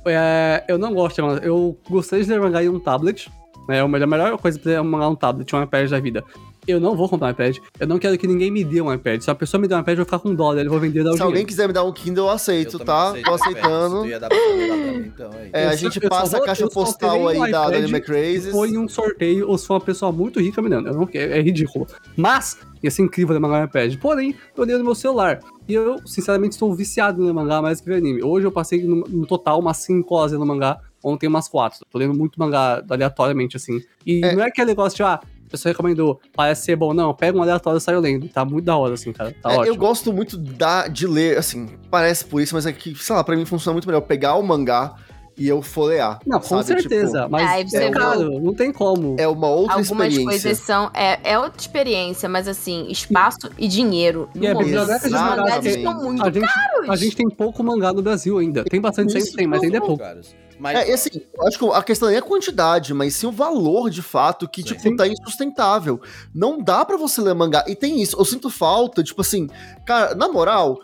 É, eu não gosto de mangá. Eu gostei de ler mangá em um tablet. Né, a melhor, a melhor coisa pra ler mangá um tablet, um iPad da vida. Eu não vou comprar um iPad. Eu não quero que ninguém me dê um iPad. Se a pessoa me der um iPad, eu vou ficar com dó dele. Eu vou vender o Se alguém quiser me dar um Kindle, eu aceito, também tá? aceito, Tô aceitando. dar mim, então. É, Eu a gente eu só passa vou- a caixa eu postal aí um da Anime for em um sorteio ou se for uma pessoa muito rica me dando. Eu não quero, é ridículo. Mas, ia ser incrível ler mangá no iPad. Porém, eu leio no meu celular. E eu, sinceramente, estou viciado em ler mangá mais que ver anime. Hoje eu passei no, no total umas 5 horas lendo mangá. Ontem umas 4. Tô lendo muito mangá aleatoriamente, assim. E É. não é aquele negócio de, ah, a pessoa recomendou, parece ser bom. Não, pega um aleatório e sai lendo. Tá muito da hora, assim, cara. Tá É, ótimo. eu gosto muito da, de ler, assim, parece por isso, mas é que, sei lá, pra mim funciona muito melhor pegar o mangá e eu folhear. Não, com sabe? certeza. Tipo, mas é vê- caro, não tem como. é uma outra Algumas experiência. coisas são. É, é outra experiência, mas assim, espaço e dinheiro. E é No momento, biblioteca de os mangá estão muito a, gente, caros. a gente tem pouco mangá no Brasil ainda. Tem bastante sempre, tem, mas ainda é pouco. caros. Mas, É, e assim, eu acho que a questão nem é a quantidade, mas sim o valor de fato, que, Sim. tipo, tá insustentável. Não dá pra você ler mangá. E tem isso, eu sinto falta, tipo assim, cara, na moral,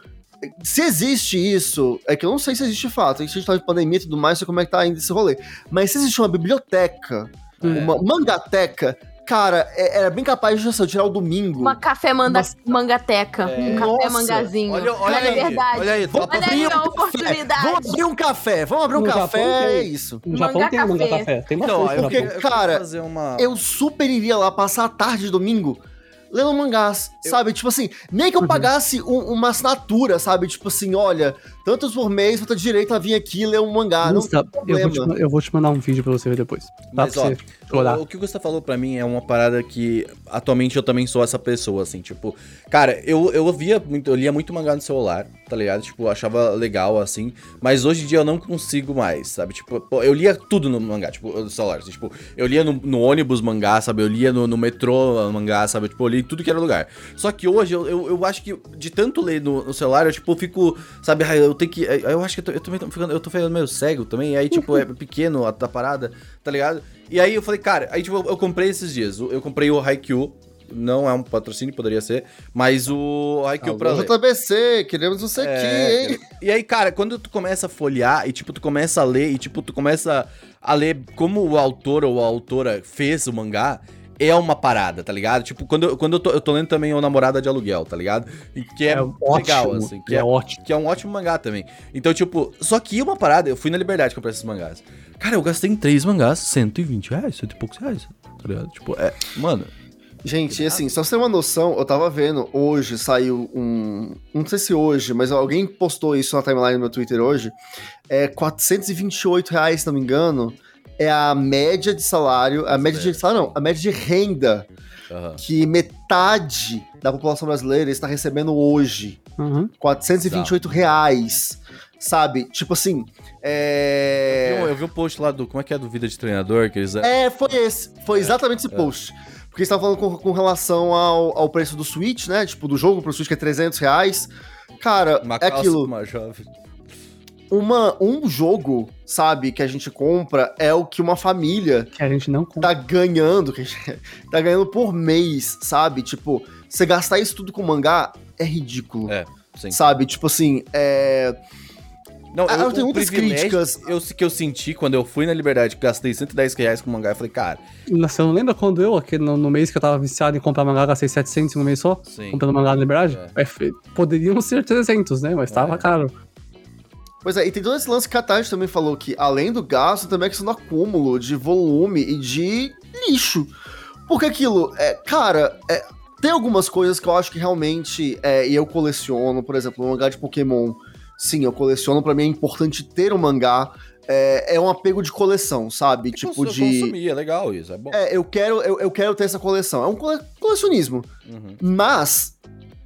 se existe isso, é que eu não sei se existe de fato, a gente tá em pandemia e tudo mais, não sei como é que tá ainda esse rolê. Mas se existe uma biblioteca, É. uma mangateca, cara, é- era bem capaz de assim, eu tirar o domingo. Uma café manda, Nossa. mangateca. É. Um café Nossa. mangazinho. olha, olha Olha aí, a verdade. olha aí, Vamos topa- Olha aí abrir a um café. oportunidade. Vamos abrir um café, vamos abrir um No café, tem. é isso. No Mangá Japão tem mangá café. café. Tem Então, bastante eu no porque, cara, fazer uma... eu super iria lá passar a tarde de domingo lendo mangás, Eu- sabe? Tipo assim, nem que eu Uhum. pagasse um- uma assinatura, sabe? Tipo assim, olha, tantos por mês, vou ter direito a vir aqui ler um mangá. não Gusta, tem eu, vou te, problema. eu vou te mandar um vídeo pra você ver depois. Tá Mas, pra ó, você. O, o que o Gustavo falou pra mim é uma parada que atualmente eu também sou essa pessoa, assim, tipo, cara, eu, eu via muito, eu lia muito mangá no celular, tá ligado? Tipo, eu achava legal, assim, mas hoje em dia eu não consigo mais, sabe? Tipo, eu lia tudo no mangá, tipo, no celular, assim, tipo, eu lia no, no ônibus mangá, sabe? Eu lia no, no metrô mangá, sabe? Tipo, eu li tudo que era lugar. Só que hoje eu, eu, eu acho que de tanto ler no, no celular, eu, tipo, fico, sabe? Eu tenho que, eu acho que eu, tô, eu também tô ficando, eu tô ficando meio cego também, e aí, tipo, é pequeno a, a parada, tá ligado? E aí eu falei, cara, aí tipo, eu, eu comprei esses dias. Eu comprei o Haikyuu, não é um patrocínio, poderia ser, mas o Haikyuu pra ler. JBC, queremos você É, aqui, hein? E aí, cara, quando tu começa a folhear e, tipo, tu começa a ler e, tipo, tu começa a ler como o autor ou a autora fez o mangá, é uma parada, tá ligado? Tipo, quando, eu- quando eu, tô, eu tô lendo também O Namorada de Aluguel, tá ligado? E que é, legal, ótimo, assim. Que é, é, ótimo. que é um ótimo mangá também. Então, tipo, só que uma parada, eu fui na Liberdade comprar esses mangás. Cara, eu gastei em três mangás 120 reais, cento e poucos reais, tá ligado? Tipo, é, mano, Gente, e assim, só pra você ter uma noção, eu tava vendo, hoje saiu um. Não sei se hoje, mas alguém postou isso na timeline no meu Twitter hoje. É 428 reais, se não me engano. É a média de salário. A média de salário, não, a média de renda aham. que metade da população brasileira está recebendo hoje. Uhum. 428 reais. Sabe? Tipo assim. Eu, vi um- É. eu vi o post lá do. Como é que é do Vida de Treinador? Que eles. É, foi esse. Foi exatamente esse post. Porque estavam falando com, com relação ao, ao preço do Switch, né? Tipo, do jogo pro Switch que é 300 reais. Cara, Uma é aquilo. uma jovem. Uma, um jogo, sabe, que a gente compra é o que uma família Que a gente não compra. tá ganhando, que a gente tá ganhando por mês, sabe? Tipo, você gastar isso tudo com mangá é ridículo. É, sim. Sabe? Tipo assim, é. Não, Ah, eu tenho muitas críticas. Eu, que eu senti quando eu fui na Liberdade, que gastei 110 reais com mangá, eu falei, cara, Você não lembra quando eu, aquele, no, no mês que eu tava viciado em comprar mangá, gastei 700 em um mês só? sim. Comprando mangá na Liberdade? É, fe- poderiam ser 300, né? Mas tava É. caro. Pois é, e tem todo esse lance que a Tati também falou que, além do gasto, também é questão do acúmulo de volume e de lixo. Porque aquilo, é, cara, é, tem algumas coisas que eu acho que realmente, é, e eu coleciono, por exemplo, um mangá de Pokémon. Sim, eu coleciono, pra mim é importante ter um mangá. É, é um apego de coleção, sabe? tipo Cons- de. Consumir, é legal isso, é bom. É, eu quero, eu, eu quero ter essa coleção. É um cole- colecionismo. Uhum. Mas,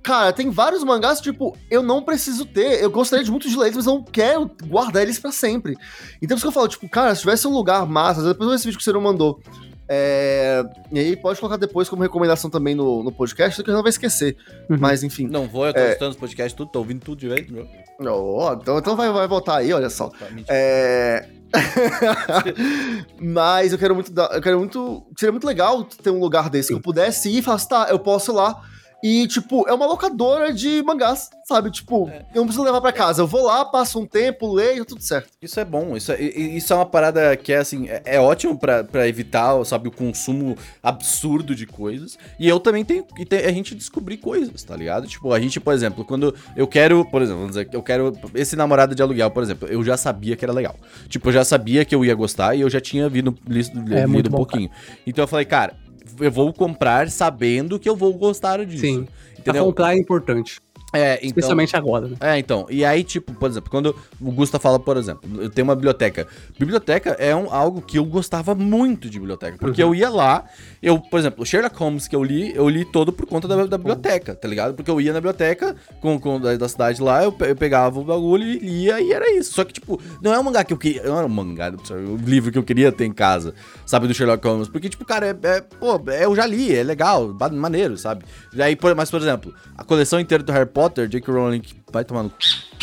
cara, tem vários mangás, tipo, eu não preciso ter. Eu gostaria de muito de ler mas eu não quero guardar eles pra sempre. Então, por isso que eu falo, tipo, cara, se tivesse um lugar massa, depois desse vídeo que o Ciro mandou. É... E aí pode colocar depois como recomendação também no, no podcast, que eu não vai esquecer. Uhum. Mas enfim. Não vou, eu tô É. escutando os podcasts tudo, tô ouvindo tudo direito, meu. Ó, então, então vai, vai voltar aí, olha só. Tá. É. Mas eu quero muito. dar- Eu quero muito. Seria muito legal ter um lugar desse que eu pudesse ir e falar assim, tá, eu posso ir lá. E, tipo, é uma locadora de mangás, sabe? Tipo, É. eu não preciso levar pra casa. Eu vou lá, passo um tempo, leio, tudo certo. Isso é bom, isso é, isso é uma parada que é assim, é, é ótimo pra, pra evitar, sabe, o consumo absurdo de coisas. E eu também tenho que ter- a gente descobrir coisas, tá ligado? Tipo, a gente, por exemplo, quando eu quero, por exemplo, vamos dizer, eu quero esse namorado de aluguel, por exemplo, eu já sabia que era legal. Tipo, eu já sabia que eu ia gostar e eu já tinha vindo, lido, É lido muito um pouquinho. Então eu falei, cara, eu vou comprar sabendo que eu vou gostar disso. Sim. Entendeu? comprar é importante. É, então, Especialmente agora, né? é, então. E aí, tipo, por exemplo, quando o Gusta fala, por exemplo, eu tenho uma biblioteca. Biblioteca é um, algo que eu gostava muito de biblioteca. Porque eu ia lá, eu, por exemplo, o Sherlock Holmes que eu li, eu li todo por conta da, da biblioteca, tá ligado? Porque eu ia na biblioteca com, com da, da cidade lá, eu, eu pegava o bagulho e lia e era isso. Só que, tipo, não é um mangá que eu queria. Não era um mangá, o livro que eu queria ter em casa, sabe, do Sherlock Holmes. Porque, tipo, cara, é, é- pô, é, eu já li, é legal, maneiro, sabe? E aí, mas, por exemplo, a coleção inteira do Harry Potter, J.K. Rowling vai tomar no.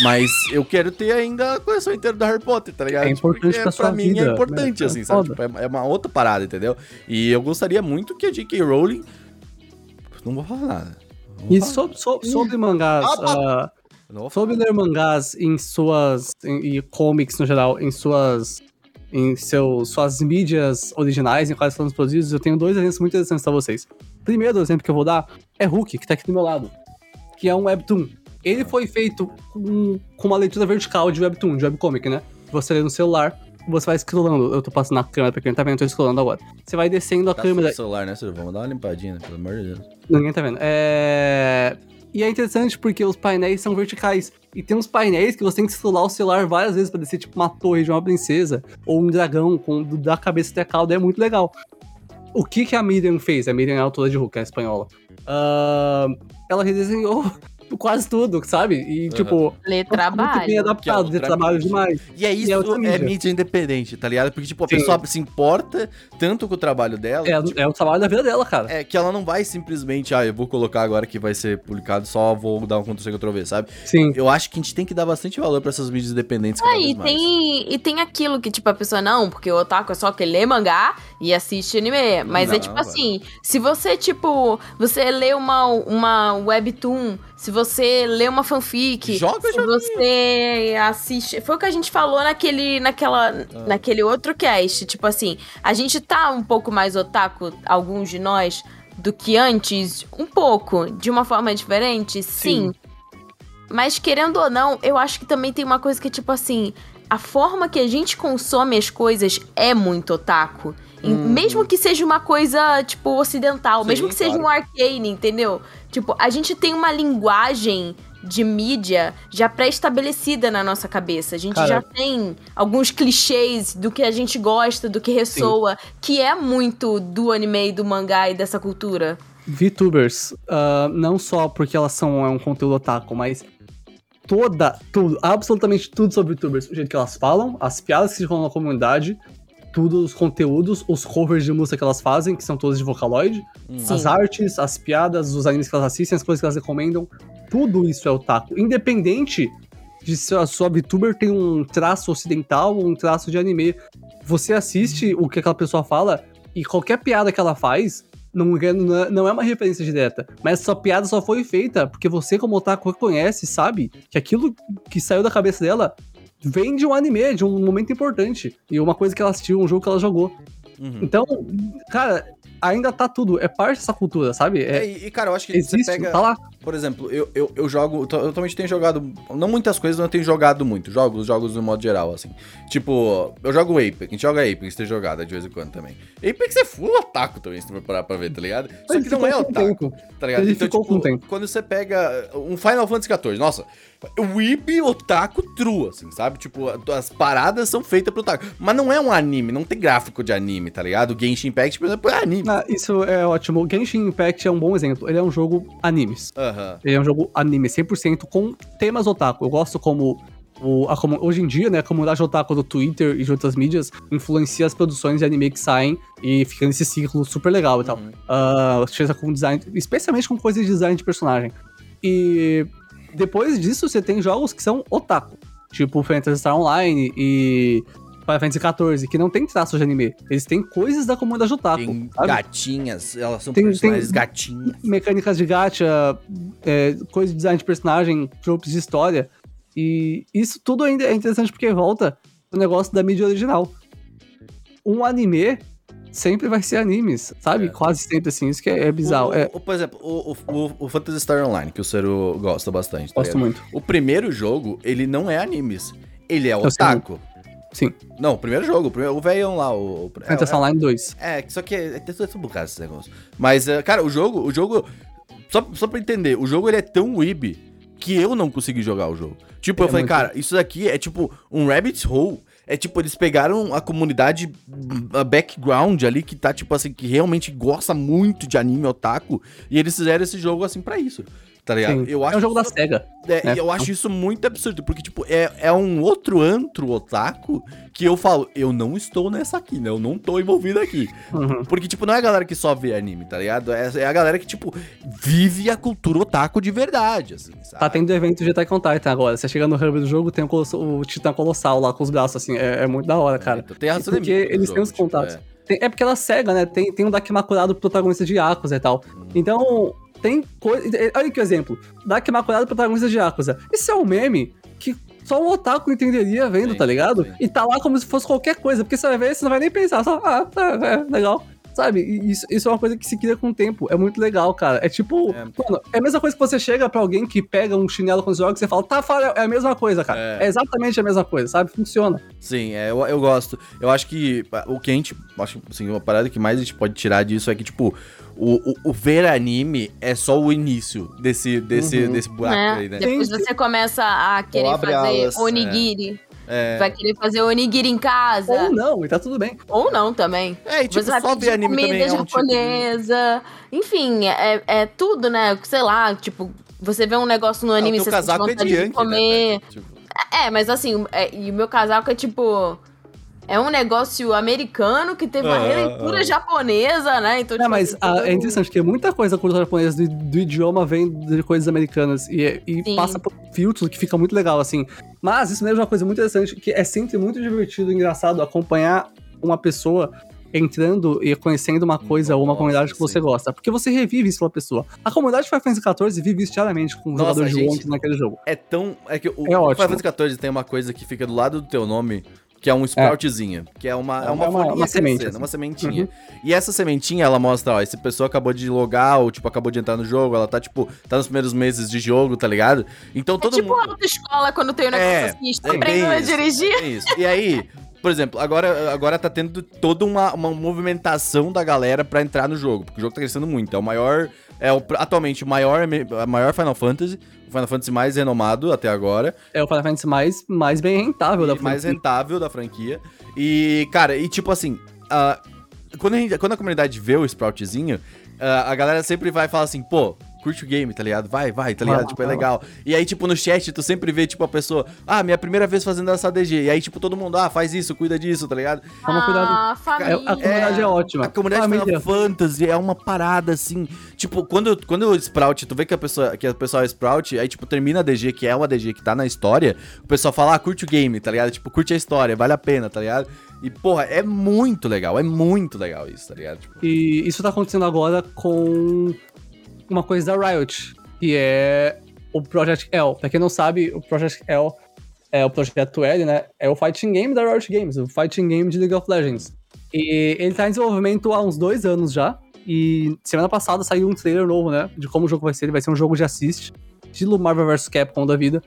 Mas eu quero ter ainda a coleção inteira do Harry Potter, tá ligado? É importante Porque pra sua mim vida, é importante, né? assim, É sabe? Tipo, é, uma outra parada, entendeu? E eu gostaria muito que a J.K. Rowling. Não vou falar nada. Vou E falar so- so- sobre mangás, Ah, falar. sobre ler mangás em suas. em- e comics no geral, em suas. em seus, suas mídias originais, em quais foram produzidos, eu tenho dois exemplos muito interessantes pra vocês. Primeiro exemplo que eu vou dar é Hulk, que tá aqui do meu lado. Que é um webtoon. Ele foi feito com, com uma leitura vertical de webtoon, de webcomic, né? Você lê no celular, você vai scrollando. Eu tô passando na câmera pra quem não tá vendo, eu tô scrollando agora. Você vai descendo a Tá câmera no celular, né, Silvio? Vamos dar uma limpadinha, né? pelo amor de Deus. Ninguém tá vendo. É... E é interessante porque os painéis são verticais. E tem uns painéis que você tem que escalar o celular várias vezes pra descer, tipo, uma torre de uma princesa. Ou um dragão com da cabeça até a cauda. É muito legal. O que que a Miriam fez? A Miriam é a autora de Hulk, é a espanhola. Ah, ela redesenhou quase tudo, sabe? E, tipo. Lê Muito bem trabalho. adaptado, Que é de outra trabalho mídia. demais. E é isso, E é outra é mídia. mídia independente, tá ligado? Porque, tipo, a Sim. pessoa se importa tanto com o trabalho dela. É, tipo, é o trabalho da vida dela, cara. é que ela não vai simplesmente, ah, eu vou colocar agora que vai ser publicado, só vou dar um Ctrl-C, Ctrl-V, sabe? Sim. Eu acho que a gente tem que dar bastante valor pra essas mídias independentes cada Ah, vez e mais. tem, e tem aquilo que, tipo, a pessoa, não, porque o otaku é só que lê mangá e assiste anime. Mas Não, é tipo assim, se você, tipo, você lê uma, uma webtoon, se você lê uma fanfic, Joga, se você assiste... Foi o que a gente falou naquele, naquela, Ah. naquele outro cast. Tipo assim, a gente tá um pouco mais otaku, alguns de nós, do que antes. Um pouco, de uma forma diferente, sim. Mas querendo ou não, eu acho que também tem uma coisa que, tipo assim, a forma que a gente consome as coisas é muito otaku. Em- Mesmo que seja uma coisa, tipo, ocidental, Sim, mesmo que seja claro. um arcane, entendeu? Tipo, a gente tem uma linguagem de mídia já pré-estabelecida na nossa cabeça. A gente Cara. já tem alguns clichês do que a gente gosta, do que ressoa, que é muito do anime do mangá e dessa cultura. VTubers, ah, não só porque elas são é um conteúdo otaku, mas toda, tudo, absolutamente tudo sobre VTubers. O jeito que elas falam, as piadas que ficam na comunidade, tudo, os conteúdos, os covers de música que elas fazem, que são todos de Vocaloid, Sim. as artes, as piadas, os animes que elas assistem, as coisas que elas recomendam, tudo isso é otaku. Independente de se a sua VTuber tem um traço ocidental ou um traço de anime. Você assiste o que aquela pessoa fala e qualquer piada que ela faz não é, não é- não é uma referência direta. Mas essa piada só foi feita porque você, como otaku, reconhece, sabe? Que aquilo que saiu da cabeça dela vem de um anime, de um momento importante. E uma coisa que ela assistiu, um jogo que ela jogou. Uhum. Então, cara, ainda tá tudo. É parte dessa cultura, sabe? É, É, e, cara, eu acho que existe, você pega. tá lá. Por exemplo, eu, eu, eu jogo. Eu também tenho jogado. Não muitas coisas, mas eu tenho jogado muito. Jogos, jogos no modo geral, assim. Tipo, eu jogo Apex. A gente joga Apex, tem jogado de vez em quando também. Apex é full otaku também, se tu for parar pra ver, tá ligado? Só que não é com o otaku, tempo. tá ligado? Ele ficou com o tempo. quando você pega um Final Fantasy XIV, nossa, o Ibi otaku true, assim, sabe? Tipo, as paradas são feitas pro otaku. Mas não é um anime, não tem gráfico de anime, tá ligado? Genshin Impact, por exemplo, é anime. Ah, isso é ótimo. Genshin Impact é um bom exemplo. Ele é um jogo animes. Aham. Ele é um jogo anime 100% com temas otaku. Eu gosto como o, a hoje em dia, né, a comunidade otaku do Twitter e de outras mídias influencia as produções de anime que saem e fica nesse ciclo super legal e tal. Uhum. Seja com design, especialmente com coisas de design de personagem. E depois disso você tem jogos que são otaku, tipo Phantasy Star Online e Final Fantasy XIV, que não tem traços de anime. Eles têm coisas da comunidade otaku. Tem sabe? gatinhas, elas são Tem- personagens tem- gatinhas. mecânicas de gacha, é, coisa de design de personagem, tropes de história. E isso tudo ainda é interessante porque volta o negócio da mídia original. Um anime sempre vai ser animes, sabe? É. Quase sempre assim, isso que é, é bizarro. O- é, o- por exemplo, o, o, o, Phantasy Star Online, que o Cero gosta bastante. tá gosto ligado? muito. O primeiro jogo, ele não é animes. Ele é otaku. Sim. Não, o primeiro jogo, o, primeiro, o velhão lá. O, o, é, Fantasy é, Online 2. é, só que é, é tudo bugado esse negócio. Mas, é, cara, o jogo, o jogo. Só, só pra entender, o jogo ele é tão weeb que eu não consegui jogar o jogo. Tipo, eu É falei, cara, isso daqui é tipo um rabbit hole. É tipo, eles pegaram a comunidade a background ali que tá, tipo assim, que realmente gosta muito de anime otaku. E eles fizeram esse jogo assim pra isso. Tá ligado? Sim. Eu é acho um jogo da isso- SEGA. é, né? eu acho isso muito absurdo, porque, tipo, é, é um outro antro otaku que eu falo, eu não estou nessa aqui, né? Eu não tô envolvido aqui. Uhum. Porque, tipo, não é a galera que só vê anime, tá ligado? É, é a galera que, tipo, vive a cultura otaku de verdade, assim, sabe? Tá tendo evento de Attack on Titan agora. Você chega no hub do jogo, tem o, colosso- o Titã Colossal lá com os braços, assim. É, é muito da hora, cara. Então, tem E porque eles têm os contatos. Tem- é porque ela cega, né? Tem, tem um Dakimakura do protagonista de Yakuza e tal. Hum. Então, tem coisa. Olha que exemplo. Dakimakura do protagonista de Yakuza. Isso é um meme que só um otaku entenderia vendo, Sim, tá ligado? sim. E tá lá como se fosse qualquer coisa. Porque você vai ver, você não vai nem pensar. Só, ah, tá, é, legal. Sabe? Isso, isso é uma coisa que se cria com o tempo. É muito legal, cara. É tipo. É. Mano, é a mesma coisa que você chega pra alguém que pega um chinelo com os jogos e você fala, tá, fala, é a mesma coisa, cara. É. É. exatamente a mesma coisa, sabe? Funciona. Sim, é, eu, eu gosto. Eu acho que o que a gente. Acho assim, uma parada que mais a gente pode tirar disso é que, tipo, o, o, o ver anime é só o início desse, desse, Uhum. desse buraco né? aí, né? Depois você começa a querer fazer alas, onigiri. É, Vai querer fazer onigiri em casa. Ou não, e tá tudo bem. Ou não também. é e, tipo, você vai só ver anime comida também é um tipo japonesa. Enfim, é, é tudo, né? Sei lá, tipo, Você vê um negócio no o anime, teu você sente casaco é vontade de de Yankee, comer. né? Tipo, É, mas assim, é- e o meu casaco é tipo. É um negócio americano que teve uma Ah, releitura ah. japonesa, né? Então, É, tipo, mas assim, todo- é interessante, porque muita coisa da cultura japonesa do, do idioma vem de coisas americanas e, e Sim. passa por filtros que fica muito legal, assim. Mas isso mesmo é uma coisa muito interessante, que é sempre muito divertido e engraçado acompanhar uma pessoa entrando e conhecendo uma coisa ou uma Nossa, comunidade que você sim. gosta. Porque você revive isso pela pessoa. A comunidade Final Fantasy XIV vive isso diariamente com Nossa, jogadores de gente. Que naquele jogo. É tão. É que o É Final ótimo. Fantasy XIV tem uma coisa que fica do lado do teu nome, que é um sproutzinho, que é uma, é É uma, uma- folhinha uma semente, crescendo, assim. uma sementinha. E essa sementinha, ela mostra, ó, essa pessoa acabou de logar, ou tipo, acabou de entrar no jogo, ela tá, tipo, tá nos primeiros meses de jogo, tá ligado? Então É todo tipo mundo. autoescola quando tem um negócio É, assim, está é aprendendo a dirigir. é isso. E aí, por exemplo, agora, agora tá tendo toda uma, uma movimentação da galera pra entrar no jogo, porque o jogo tá crescendo muito. É o maior. É o, atualmente o maior, a maior Final Fantasy, o Final Fantasy mais renomado até agora. É o Final Fantasy mais, mais bem rentável da e mais franquia. rentável da franquia. E, cara, e tipo assim, ah, quando, a gente- quando a comunidade vê o Sproutzinho, ah, a galera sempre vai falar assim, pô. Curte o game, tá ligado? Vai, vai, tá ligado? Vai tipo, é vai lá. legal. E aí, tipo, no chat, tu sempre vê, tipo, a pessoa, ah, minha primeira vez fazendo essa DG. E aí, tipo, todo mundo, ah, faz isso, cuida disso, tá ligado? Toma cuidado. Ah, É, família. a comunidade é, ótima. A comunidade Família. Final Fantasy é uma parada assim. Tipo, quando, quando o Sprout, tu vê que a pessoa, que a pessoa é Sprout, aí, tipo, termina a DG, que é uma DG que tá na história, o pessoal fala, ah, curte o game, tá ligado? Tipo, curte a história, vale a pena, tá ligado? E, porra, é muito legal, é muito legal isso, tá ligado? Tipo, E isso tá acontecendo agora com uma coisa da Riot, que é o Project L. Pra quem não sabe, o Project L é o projeto L, né? É o fighting game da Riot Games, o fighting game de League of Legends. E ele tá em desenvolvimento há uns dois anos já. E semana passada saiu um trailer novo, né? De como o jogo vai ser. Ele vai ser um jogo de assist, estilo Marvel vs Capcom da vida.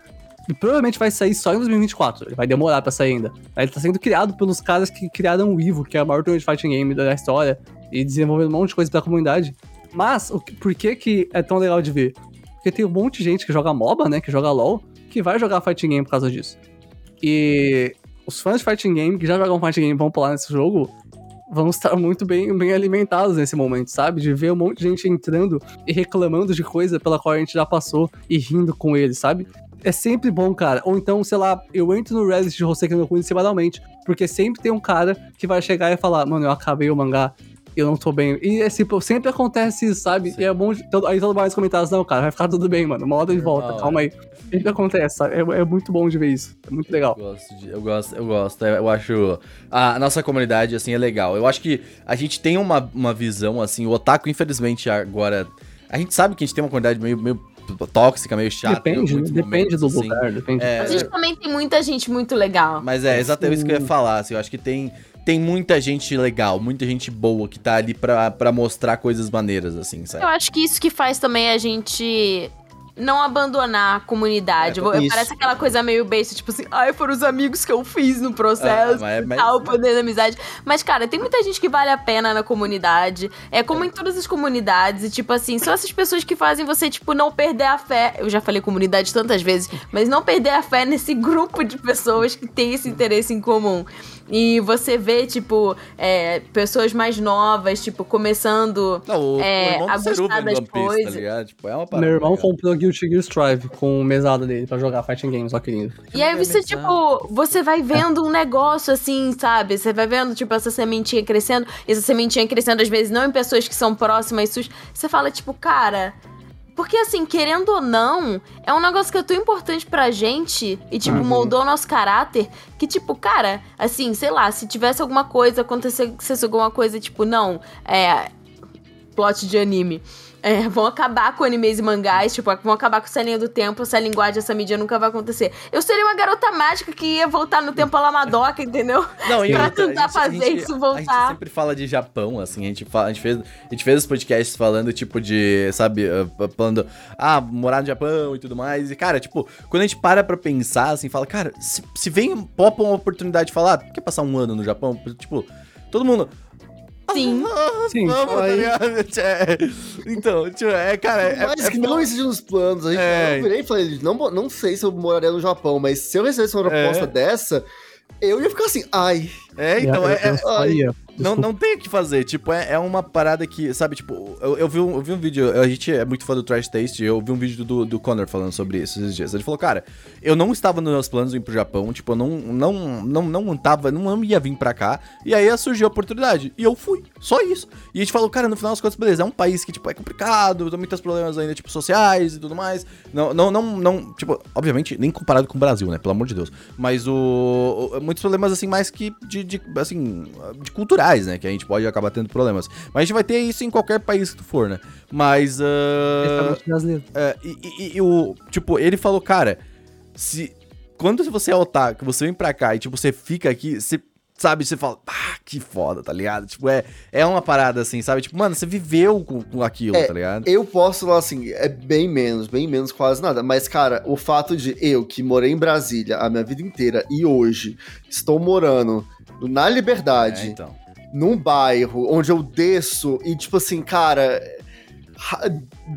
E provavelmente vai sair só em 2024. Ele vai demorar pra sair ainda. Ele tá sendo criado pelos caras que criaram o Evo, que é o maior torneio de fighting game da história. E desenvolvendo um monte de coisa pra comunidade. Mas, o por que que é tão legal de ver? Porque tem um monte de gente que joga MOBA, né? Que joga LoL, que vai jogar fighting game por causa disso. E os fãs de fighting game que já jogam fighting game vão pular nesse jogo vão estar muito bem, bem alimentados nesse momento, sabe? De ver um monte de gente entrando e reclamando de coisa pela qual a gente já passou e rindo com eles, sabe? É sempre bom, cara. Ou então, sei lá, eu entro no Reddit de Hoseki no Kuni semanalmente, porque sempre tem um cara que vai chegar e falar, mano, eu acabei o mangá, eu não tô bem. E é tipo, sempre acontece isso, sabe? Sim. E é bom. todo- Aí todo mundo nos comentários, não, cara, vai ficar tudo bem, mano. Uma hora de volta, calma aí. Sempre acontece, sabe? É, é muito bom de ver isso. É muito legal. eu gosto, de- eu gosto, eu gosto. é, Eu acho. A, nossa comunidade, assim, é legal. Eu acho que a gente tem uma, uma visão, assim, o Otaku, infelizmente, agora. A gente sabe que a gente tem uma comunidade meio, meio tóxica, meio chata. depende, né? depende do momentos, assim. lugar, depende. É, A gente também tem muita gente muito legal. Mas é exatamente isso que eu ia falar, assim, eu acho que tem, tem muita gente legal, muita gente boa que tá ali pra, pra mostrar coisas maneiras, assim, sabe? Eu acho que isso que faz também a gente não abandonar a comunidade. É. Parece aquela coisa meio besta, tipo assim, ai, foram os amigos que eu fiz no processo Ah, mas- mas- tal, o poder da amizade. Mas, cara, tem muita gente que vale a pena na comunidade. É como em todas as comunidades. E, tipo assim, são essas pessoas que fazem você, tipo, não perder a fé. Eu já falei comunidade tantas vezes, mas não perder a fé nesse grupo de pessoas que tem esse interesse em comum. E você vê, tipo, é, pessoas mais novas, tipo, começando. Não, o, É, o a gostar das tá coisas. Tipo, é uma parada Meu irmão legal. comprou Guilty Gear Strive com mesada dele pra jogar fighting games, ó que lindo. E aí você, tipo, você vai vendo um negócio assim, sabe? Você vai vendo, tipo, essa sementinha crescendo, e essa sementinha crescendo, às vezes, não em pessoas que são próximas suas. Você fala, tipo, cara. Porque, assim, querendo ou não, é um negócio que é tão importante pra gente e, tipo, Uhum. moldou o nosso caráter. Que, tipo, cara, assim, sei lá, se tivesse alguma coisa, acontecesse alguma coisa, tipo, não, é. Plot de anime. É, vão acabar com animes e mangás, tipo, vão acabar com essa linha do tempo, essa linguagem, essa mídia nunca vai acontecer. Eu seria uma garota mágica que ia voltar no tempo a Lamadoca, entendeu? Não, Pra outra, tentar fazer isso A gente voltar. sempre fala de Japão, assim, a gente, fala, a gente, fez, a gente fez os podcasts falando, tipo, de, sabe, uh, falando, ah, morar no Japão e tudo mais. E, cara, tipo, quando a gente para pra pensar, assim, fala, cara, se, se vem, popa uma oportunidade de falar, ah, quer passar um ano no Japão? Tipo, todo mundo. Sim. Sim. vamos, tá ligado? É, então, tipo, é, cara, é, Mas é que não existe nos planos. A gente, É. Eu virei e falei, não, não sei se eu moraria no Japão, mas se eu recebesse uma proposta É. dessa, eu ia ficar assim, ai. é, então, é, é, faria. Não, não tem o que fazer. Tipo, é, é uma parada que, sabe, tipo, eu, eu, vi um, eu vi um vídeo, a gente é muito fã do Trash Taste, eu vi um vídeo do, do Connor falando sobre isso esses dias. Ele falou, cara, eu não estava nos meus planos de ir pro Japão, tipo, eu não, não, não, não tava, não ia vir pra cá, e aí surgiu a oportunidade. E eu fui, só isso. E a gente falou, cara, no final das contas, beleza, é um país que, tipo, é complicado, tem muitos problemas ainda, tipo, sociais e tudo mais. Não, não, não, não tipo, obviamente, nem comparado com o Brasil, né, pelo amor de Deus. Mas o, o muitos problemas, assim, mais que de, de assim, de culturais, né, que a gente pode acabar tendo problemas. Mas a gente vai ter isso em qualquer país que tu for, né? Mas. Uh, é, e, e, e, o. Tipo, ele falou, cara, se. Quando você é otaku, você vem pra cá e, tipo, você fica aqui, você. Sabe, você fala, ah, que foda, tá ligado? Tipo, é, é uma parada assim, sabe? Tipo, mano, você viveu com, com aquilo, é, tá ligado? Eu posso falar assim, é bem menos, bem menos, quase nada. Mas, cara, o fato de eu, que morei em Brasília a minha vida inteira e hoje estou morando na Liberdade, é, então num bairro onde eu desço e, tipo assim, cara.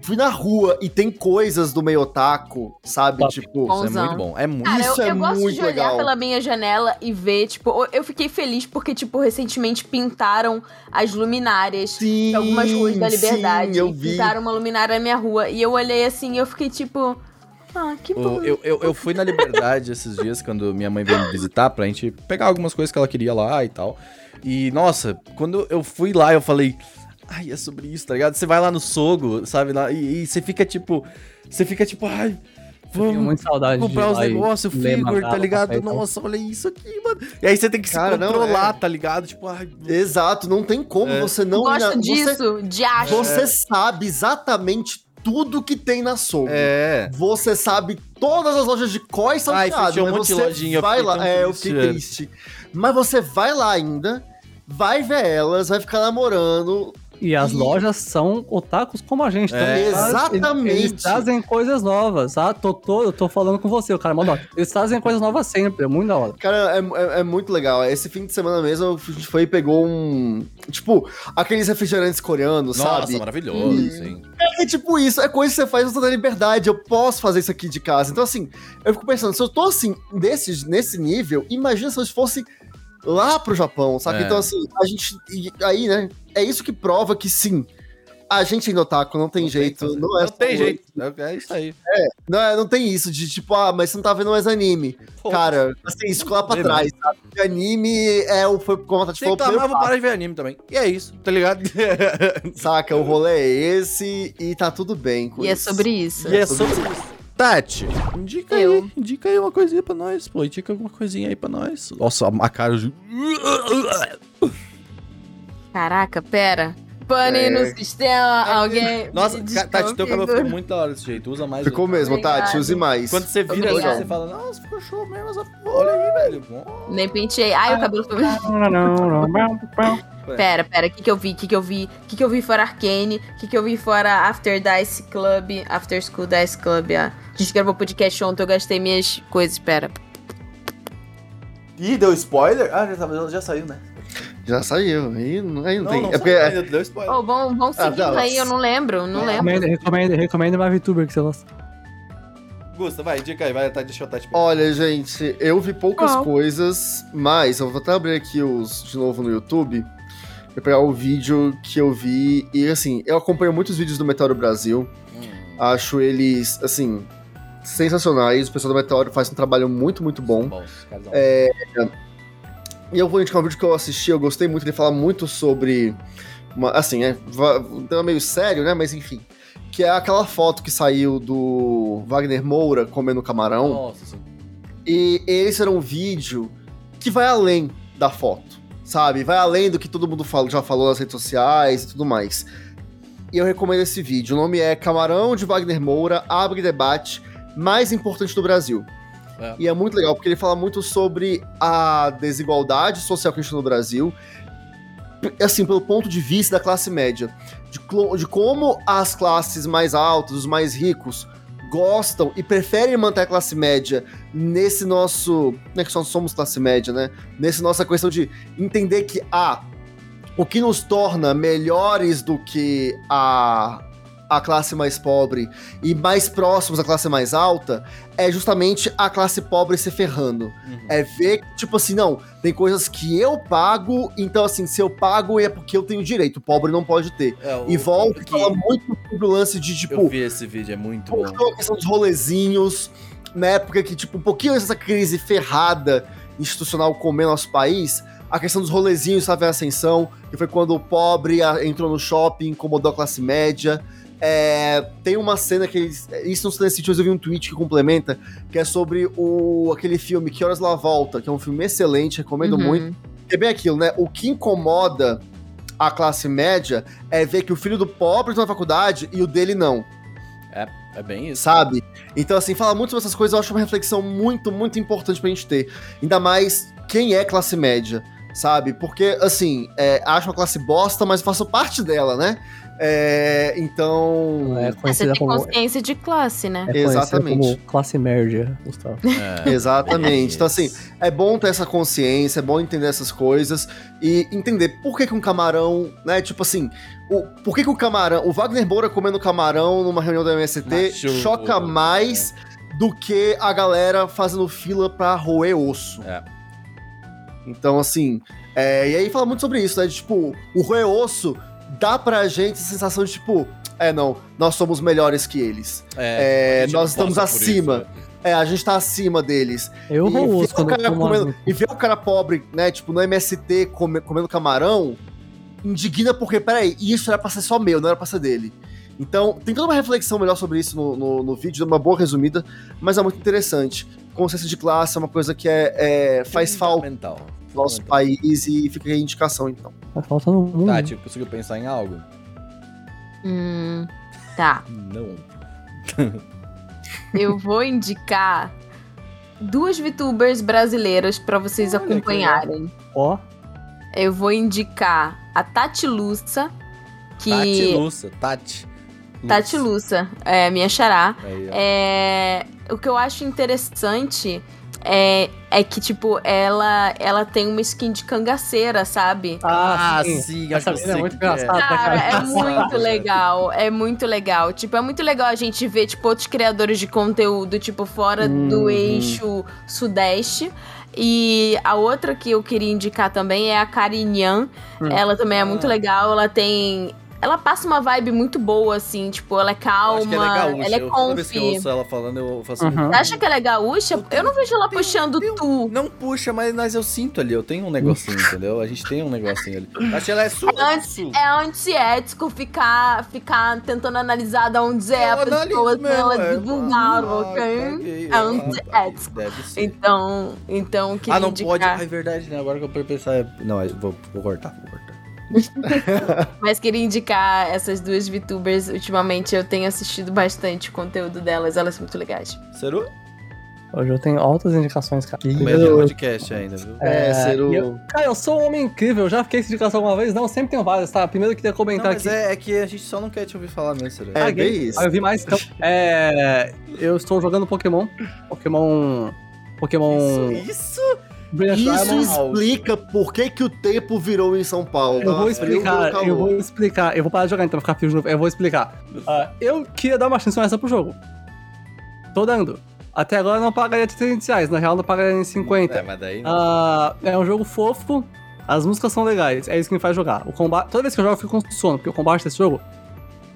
Fui na rua e tem coisas do meio otaku, sabe? Top. Tipo, Bonzão. isso é muito bom. É muito, Cara, isso eu, é eu gosto muito de olhar legal. pela minha janela e ver, tipo, eu fiquei feliz porque, tipo, recentemente pintaram as luminárias sim, de algumas ruas da Liberdade. Sim, eu vi. Pintaram uma luminária na minha rua. E eu olhei assim e eu fiquei tipo. Ah, que bom. Eu, eu, eu fui na Liberdade esses dias, quando minha mãe veio me visitar, pra gente pegar algumas coisas que ela queria lá e tal. E, nossa, quando eu fui lá, eu falei. Ai, é sobre isso, tá ligado? Você vai lá no Sogo, sabe? Lá, e, e você fica tipo. Você fica tipo, ai. Vamos muito saudade comprar os negócios, figure, tá ligado? Nossa, olha isso aqui, mano. E aí você tem que Cara, se controlar, não, é. tá ligado? Tipo, ai. Exato, não tem como é. você não. Gosto disso, você, de acho. Você é. sabe exatamente tudo que tem na Sogo. É. Você sabe todas as lojas de Coi são Ai, fechou um monte de lojinha. Vai lá. É, eu fiquei triste. Mas você vai lá ainda vai ver elas, vai ficar namorando. E as e... lojas são otakus como a gente, então é. Exatamente. Eles, eles, trazem coisas novas, tá? Tô, tô, eu tô falando com você, o cara mandou. Eles trazem coisas novas sempre, é muito da hora. Cara, é, é, é, muito legal. Esse fim de semana mesmo, a gente foi e pegou um. Tipo, aqueles refrigerantes coreanos, Nossa, sabe? Nossa, maravilhoso, hum. sim. É, tipo isso, é coisa que você faz na liberdade. Eu posso fazer isso aqui de casa. Então, assim, eu fico pensando, se eu tô assim, desse, nesse nível, imagina se eu fosse lá pro Japão, sabe? É. Então, assim, a gente. aí, né? É isso que prova que sim. A gente ainda otaku, não tem não jeito. Tem não, é não tem jeito. É, é isso aí. É, não, é, não tem isso de tipo, ah, mas você não tá vendo mais anime. Pô, Cara, assim, isso ficou lá pra trás, sabe? Anime é o. Foi como falou. Tem que vou parar de ver anime também. E é isso, tá ligado? Saca, o rolê é esse e tá tudo bem com e é isso. é sobre isso. E é sobre isso. Tati, indica eu. aí, indica aí uma coisinha pra nós, pô. Indica alguma coisinha aí pra nós. Nossa, a cara de... Caraca, pera. Pane é. no sistema, alguém. Nossa, Tati, teu cabelo ficou muito da hora desse jeito. Usa mais. Ficou mesmo, Obrigado. Tati, use mais. Quando você vira assim, você fala, nossa, ficou show mesmo essa Olha aí, velho. Nem pentei. Ai, o cabelo ficou. Pera, pera, o que, que eu vi? O que, que eu vi? O que, que eu vi fora Arcane? O que, que eu vi fora After Dice Club? After School Dice Club, ah. A gente gravou podcast ontem, eu gastei minhas coisas, pera. Ih, deu spoiler? Ah, já, já saiu, né? Já saiu, aí não, aí não, não tem. Não é porque. Ainda, deu spoiler. Oh, vão, vão seguindo ah, aí, eu não lembro, não é. lembro. Recomendo, recomendo uma VTuber que você gosta. Gusta, vai, dica aí, vai, tá, deixa eu estar tipo. Olha, gente, eu vi poucas oh. coisas, mas eu vou até abrir aqui os de novo no YouTube pra pegar o vídeo que eu vi. E assim, eu acompanho muitos vídeos do Meteoro Brasil. Hum. Acho eles, assim, sensacionais. O pessoal do Meteoro faz um trabalho muito, muito bom. Bons, é, e eu vou indicar um vídeo que eu assisti, eu gostei muito, ele fala muito sobre. Uma, assim, é um meio sério, né? Mas enfim. Que é aquela foto que saiu do Wagner Moura comendo camarão. Nossa, sim. E esse era um vídeo que vai além da foto sabe? Vai além do que todo mundo fala, já falou nas redes sociais e tudo mais. E eu recomendo esse vídeo. O nome é Camarão de Wagner Moura abre debate mais importante do Brasil. É. E é muito legal, porque ele fala muito sobre a desigualdade social que a gente tem no Brasil, assim, pelo ponto de vista da classe média. De, de como as classes mais altas, os mais ricos, gostam e preferem manter a classe média nesse nosso. Não é que nós somos classe média, né? Nesse nossa questão de entender que, ah, o que nos torna melhores do que a, a classe mais pobre e mais próximos à classe mais alta é justamente a classe pobre se ferrando. Uhum. É ver, tipo assim, não, tem coisas que eu pago, então assim, se eu pago é porque eu tenho direito, o pobre não pode ter. É, e volta e fala muito sobre o lance de, tipo... Eu vi esse vídeo, é muito bom. A questão dos rolezinhos, na época que, tipo, um pouquinho antes dessa crise ferrada institucional comer nosso país, a questão dos rolezinhos estava em ascensão, que foi quando o pobre entrou no shopping, incomodou a classe média. É, tem uma cena que eles, isso no Silent City eu vi um tweet que complementa, que é sobre o aquele filme Que Horas Lá Volta, que é um filme excelente, recomendo uhum. muito. É bem aquilo, né? O que incomoda a classe média é ver que o filho do pobre está na faculdade e o dele não. É, é bem isso. Sabe? Então, assim, falar muito sobre essas coisas eu acho uma reflexão muito, muito importante pra gente ter. Ainda mais quem é classe média, sabe? Porque, assim, é, acho uma classe bosta, mas faço parte dela, né? É, então. É Você tem como... consciência de classe, né? É Exatamente. Como classe média, Gustavo. É. Exatamente. então, assim, é bom ter essa consciência, é bom entender essas coisas e entender por que, que um camarão, né? Tipo assim, o, por que, que o camarão. O Wagner Moura comendo camarão numa reunião da MST Machu, choca mais do que a galera fazendo fila pra roer osso. É. Então, assim. É, e aí fala muito sobre isso, né? De, tipo, o roer osso dá pra gente a sensação de tipo, é, não, nós somos melhores que eles. É, é nós estamos acima. Isso, é. é. a gente tá acima deles. Eu e vou ver o cara comendo, E ver o cara pobre, né, tipo, no MST come, comendo camarão, indigna porque, peraí, isso era pra ser só meu, não era pra ser dele. Então, tem toda uma reflexão melhor sobre isso no, no, no vídeo, uma boa resumida, mas é muito interessante. Consciência de classe é uma coisa que é, é faz falta no nosso país e fica aí a indicação, então. Tá faltando muito. Tati, tipo, conseguiu pensar em algo? Hum, tá. Não. Eu vou indicar duas VTubers brasileiras para vocês Olha acompanharem. Ó. Eu vou indicar a Tati Lussa, que... Tati Lussa, Tati. Tati Lussa, é minha xará. Aí, é, o que eu acho interessante é, é que, tipo, ela, ela tem uma skin de cangaceira, sabe? Ah, ah sim. sim Essa é muito engraçada. Cara, é muito legal. É muito legal. Tipo, é muito legal a gente ver, tipo, outros criadores de conteúdo, tipo, fora uhum. do eixo sudeste. E a outra que eu queria indicar também é a Karinyan. Hum. Ela também é muito ah. legal. Ela tem ela passa uma vibe muito boa, assim, tipo, ela é calma, ela é, gaúcha. ela é confi. Toda vez que eu ouço ela falando, eu faço uhum. Você acha que ela é gaúcha? Eu, eu não vejo ela puxando tu. Não puxa, mas, mas eu sinto ali, eu tenho um negocinho, entendeu? A gente tem um negocinho ali. Acho que ela é sul. É, anti, é antiético ficar, ficar tentando analisar de onde é a pessoa se ela é, divulgar, ok? É antiético. Deve ser. Então, então, que Ah, não indicar... pode. Ah, é verdade, né? Agora que eu pensar. É, não, vou, vou cortar, vou cortar. Mas queria indicar essas duas VTubers. Ultimamente eu tenho assistido bastante o conteúdo delas, elas são muito legais. Seru? Hoje eu tenho altas indicações, cara. Eu... podcast ainda, viu? É, Seru. Eu, cara, eu sou um homem incrível. Já fiquei essa indicação alguma vez? Não, sempre tenho várias, tá? Primeiro eu queria comentar não, mas aqui. É, é que a gente só não quer te ouvir falar mesmo, Seru. É, ah, bem isso. Ah, eu vi mais, então. É. Eu estou jogando Pokémon. Pokémon. Pokémon. Isso? isso? Isso explica por que, que o tempo virou em São Paulo. Eu vou explicar, eu vou explicar. Eu vou parar de jogar então, ficar frio de novo. Eu vou explicar. Uh, eu queria dar uma chance honesta pro jogo. Tô dando. Até agora não pagaria 30 reais, na real não pagaria nem 50. É, mas daí. Uh, é um jogo fofo, as músicas são legais, é isso que me faz jogar. O combate, toda vez que eu jogo eu fico com sono, porque o combate desse jogo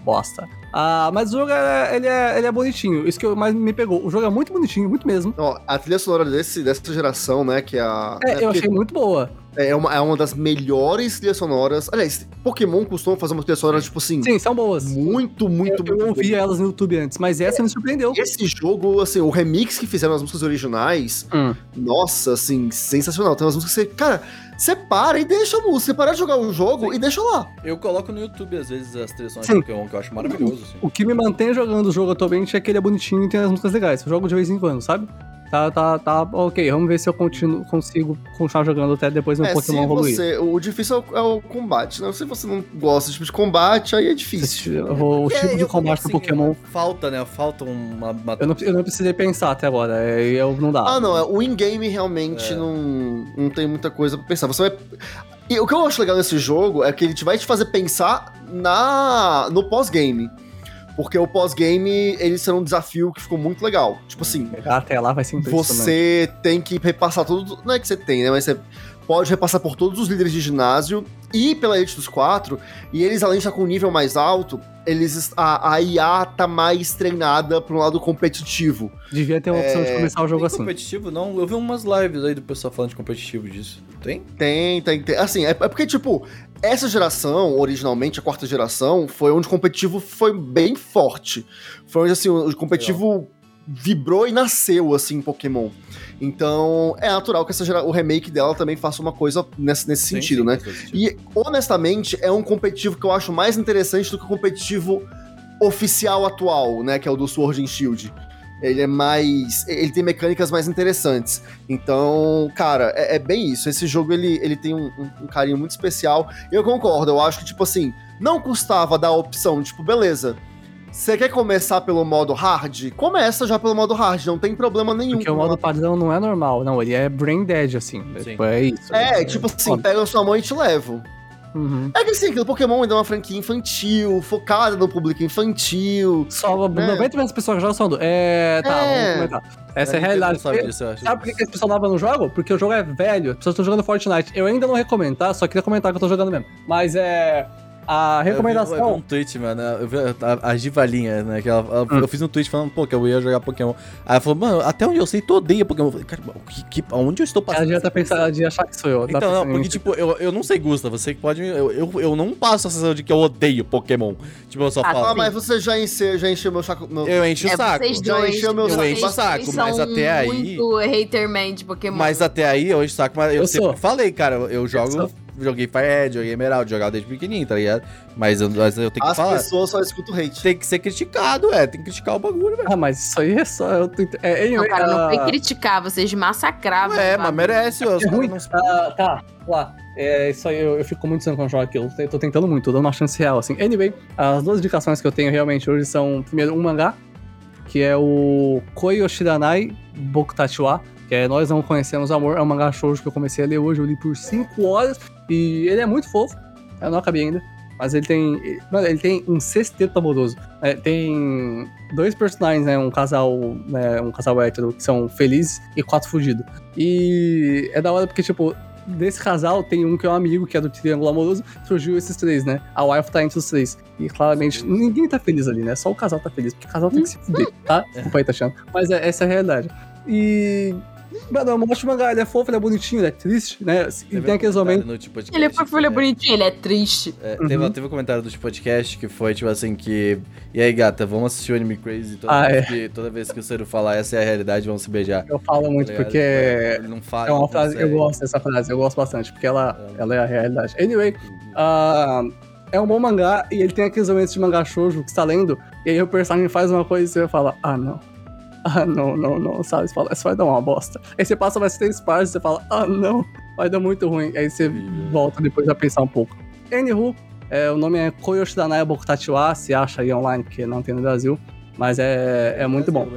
bosta. Ah, mas o jogo é, ele, é, ele é bonitinho. Isso que mais me pegou. O jogo é muito bonitinho, muito mesmo. A trilha sonora desse, dessa geração, né, que é a... É, é eu achei muito boa. É uma, é uma das melhores trilhas sonoras. Aliás, Pokémon costuma fazer uma trilha sonora, tipo assim. Sim, são boas. Muito, muito, eu, muito. Eu ouvia elas no YouTube antes, mas essa é, me surpreendeu. Esse jogo, assim, o remix que fizeram as músicas originais, hum. nossa, assim, sensacional. Tem umas músicas que você. Cara, você para e deixa a música. Você para de jogar o jogo Sim. e deixa lá. Eu coloco no YouTube, às vezes, as trilhas sonoras de Pokémon, que eu acho maravilhoso. Assim. O que me mantém jogando o jogo atualmente é que ele é bonitinho e tem as músicas legais. Eu jogo de vez em quando, sabe? Tá, tá, tá, ok. Vamos ver se eu continuo, consigo continuar jogando até depois meu é, Pokémon evoluir. Você, o difícil é o, combate, né? Se você não gosta tipo de combate, aí é difícil. o tipo é, de combate assim, do Pokémon. Falta, né? Falta uma. uma... Eu, não, eu não precisei pensar até agora. É, eu não dá. Ah, não. É, o in-game realmente é. não, não tem muita coisa pra pensar. Você vai. E o que eu acho legal nesse jogo é que ele vai te fazer pensar na no pós-game. Porque o pós-game, eles são um desafio que ficou muito legal. Tipo assim, Até lá vai ser você tem que repassar tudo. Não é que você tem, né? Mas você pode repassar por todos os líderes de ginásio e pela elite dos quatro. E eles, além de estar com um nível mais alto, eles a, a IA tá mais treinada para um lado competitivo. Devia ter uma opção de É, começar o jogo Tem assim. competitivo? Não, eu vi umas lives aí do pessoal falando de competitivo disso. Tem? Tem, tem, tem. Assim, é, é porque, tipo, essa geração, originalmente, a quarta geração, foi onde o competitivo foi bem forte. Foi onde, assim, o competitivo vibrou e nasceu, assim, em Pokémon. Então, é natural que essa o remake dela também faça uma coisa nesse, nesse Sim, sentido, sim, né? E, honestamente, é um competitivo que eu acho mais interessante do que o competitivo oficial atual, né? Que é o do Sword and Shield. Ele é mais. Ele tem mecânicas mais interessantes. Então, cara, é, é bem isso. Esse jogo ele, ele tem um, um- um carinho muito especial. E eu concordo, eu acho que, tipo assim, não custava dar a opção, tipo, beleza. Você quer começar pelo modo hard? Começa já pelo modo hard, não tem problema nenhum. Porque o modo padrão não é normal, não, ele é brain dead, assim. É, Sim. tipo, é isso. É, tipo assim, pega a sua mão e te levo. Uhum. É que assim, que o Pokémon ainda é uma franquia infantil, focada no público infantil. Só Né? 90% das pessoas que jogam são do. É, tá, É. vamos comentar. Essa é a realidade. sabe disso, eu acho. Sabe por que que as pessoas novas não jogam? Porque o jogo é velho, as pessoas estão jogando Fortnite. Eu ainda não recomendo, tá? Só queria comentar que eu tô jogando mesmo. Mas é. A Eu vi- Eu vi, recomendação. um tweet, mano. Eu vi a, a Givalinha, né? Que ela, ela- Hum. Eu fiz um tweet falando, pô, que eu ia jogar Pokémon. Aí ela falou, mano, até onde eu sei, tu odeia Pokémon. Eu falei, cara, o que, que, aonde eu estou passando? Ela essa estar pensando, devia achar que sou eu. Tá Então, não, porque, tipo, eu, eu não sei, Gusta, você que pode. Eu, eu, eu não passo a sensação de que eu odeio Pokémon. Tipo, eu só Ah, falo. Ah, mas você já encheu, já encheu meu saco. Meu... Eu encho o É, saco. vocês Já dois, encheu meu saco. Eu encho o dois saco, mas são até aí- muito haterman de Pokémon. Mas até aí eu encho o saco, mas eu, Eu sempre sou. falei, cara, eu, eu jogo. sou. Joguei Firehead, joguei Emerald, jogava desde pequenininho, tá ligado? Mas eu, mas eu tenho que As falar. pessoas só escutam hate. Tem que ser criticado, é. Tem que criticar o bagulho, velho. Ah, mas isso aí é só. Eu tô... é, Não, anyway, cara, não ah, foi criticar, vocês massacravam. É, mas merece, É ruim. não- Ah, tá, lá. É, isso aí eu, eu fico muito sendo quando eu jogo aquilo. Eu tô tentando muito, tô dando uma chance real, assim. Anyway, as duas indicações que eu tenho realmente hoje são, primeiro, um mangá, que é o Koi Oshiranai Bokutachiwa, que é Nós Não Conhecemos Amor. É um mangá shoujo que eu comecei a ler hoje, eu li por 5 horas, e ele é muito fofo. Eu não acabei ainda. Mas ele tem. Mano, ele tem um sexteto amoroso. É, tem dois personagens, né? Um casal, né, um casal hétero que são felizes e quatro fugidos. E é da hora porque, tipo, desse casal tem um que é um amigo, que é do triângulo amoroso, surgiu esses três, né? A wife tá entre os três. E claramente ninguém tá feliz ali, né? Só o casal tá feliz, porque o casal tem que se fuder, tá? Desculpa aí, Tatiana. Mas é, essa é a realidade. E. Mano, eu gosto de mangá, ele é fofo, ele é bonitinho, ele é triste, né? E Teve tem um aqueles momentos. no tipo podcast Ele é fofo, ele é bonitinho, ele é triste. é, Uhum. teve, teve um comentário do podcast que foi, tipo assim, que... E aí, gata, vamos assistir o Anime Crazy toda, Ah, vez, é. que, toda vez que o Ciro falar essa é a realidade, vamos se beijar. Eu falo muito tá porque Ele não fala, é uma frase. Eu gosto dessa frase, eu gosto bastante, porque ela, É. ela é a realidade. Anyway, Ah, é um bom mangá e ele tem aqueles momentos de mangá shoujo que você tá lendo, e aí o personagem faz uma coisa e você fala, ah, não. Ah, não, não, não, sabe? Você fala, isso vai dar uma bosta. Aí você passa mais três páginas e você fala, ah, não, vai dar muito ruim. Aí você volta depois a pensar um pouco. Anywho, é, o nome é Koyoshidanaya Bokutachiwa, se acha aí online, porque não tem no Brasil, mas é, é muito bom.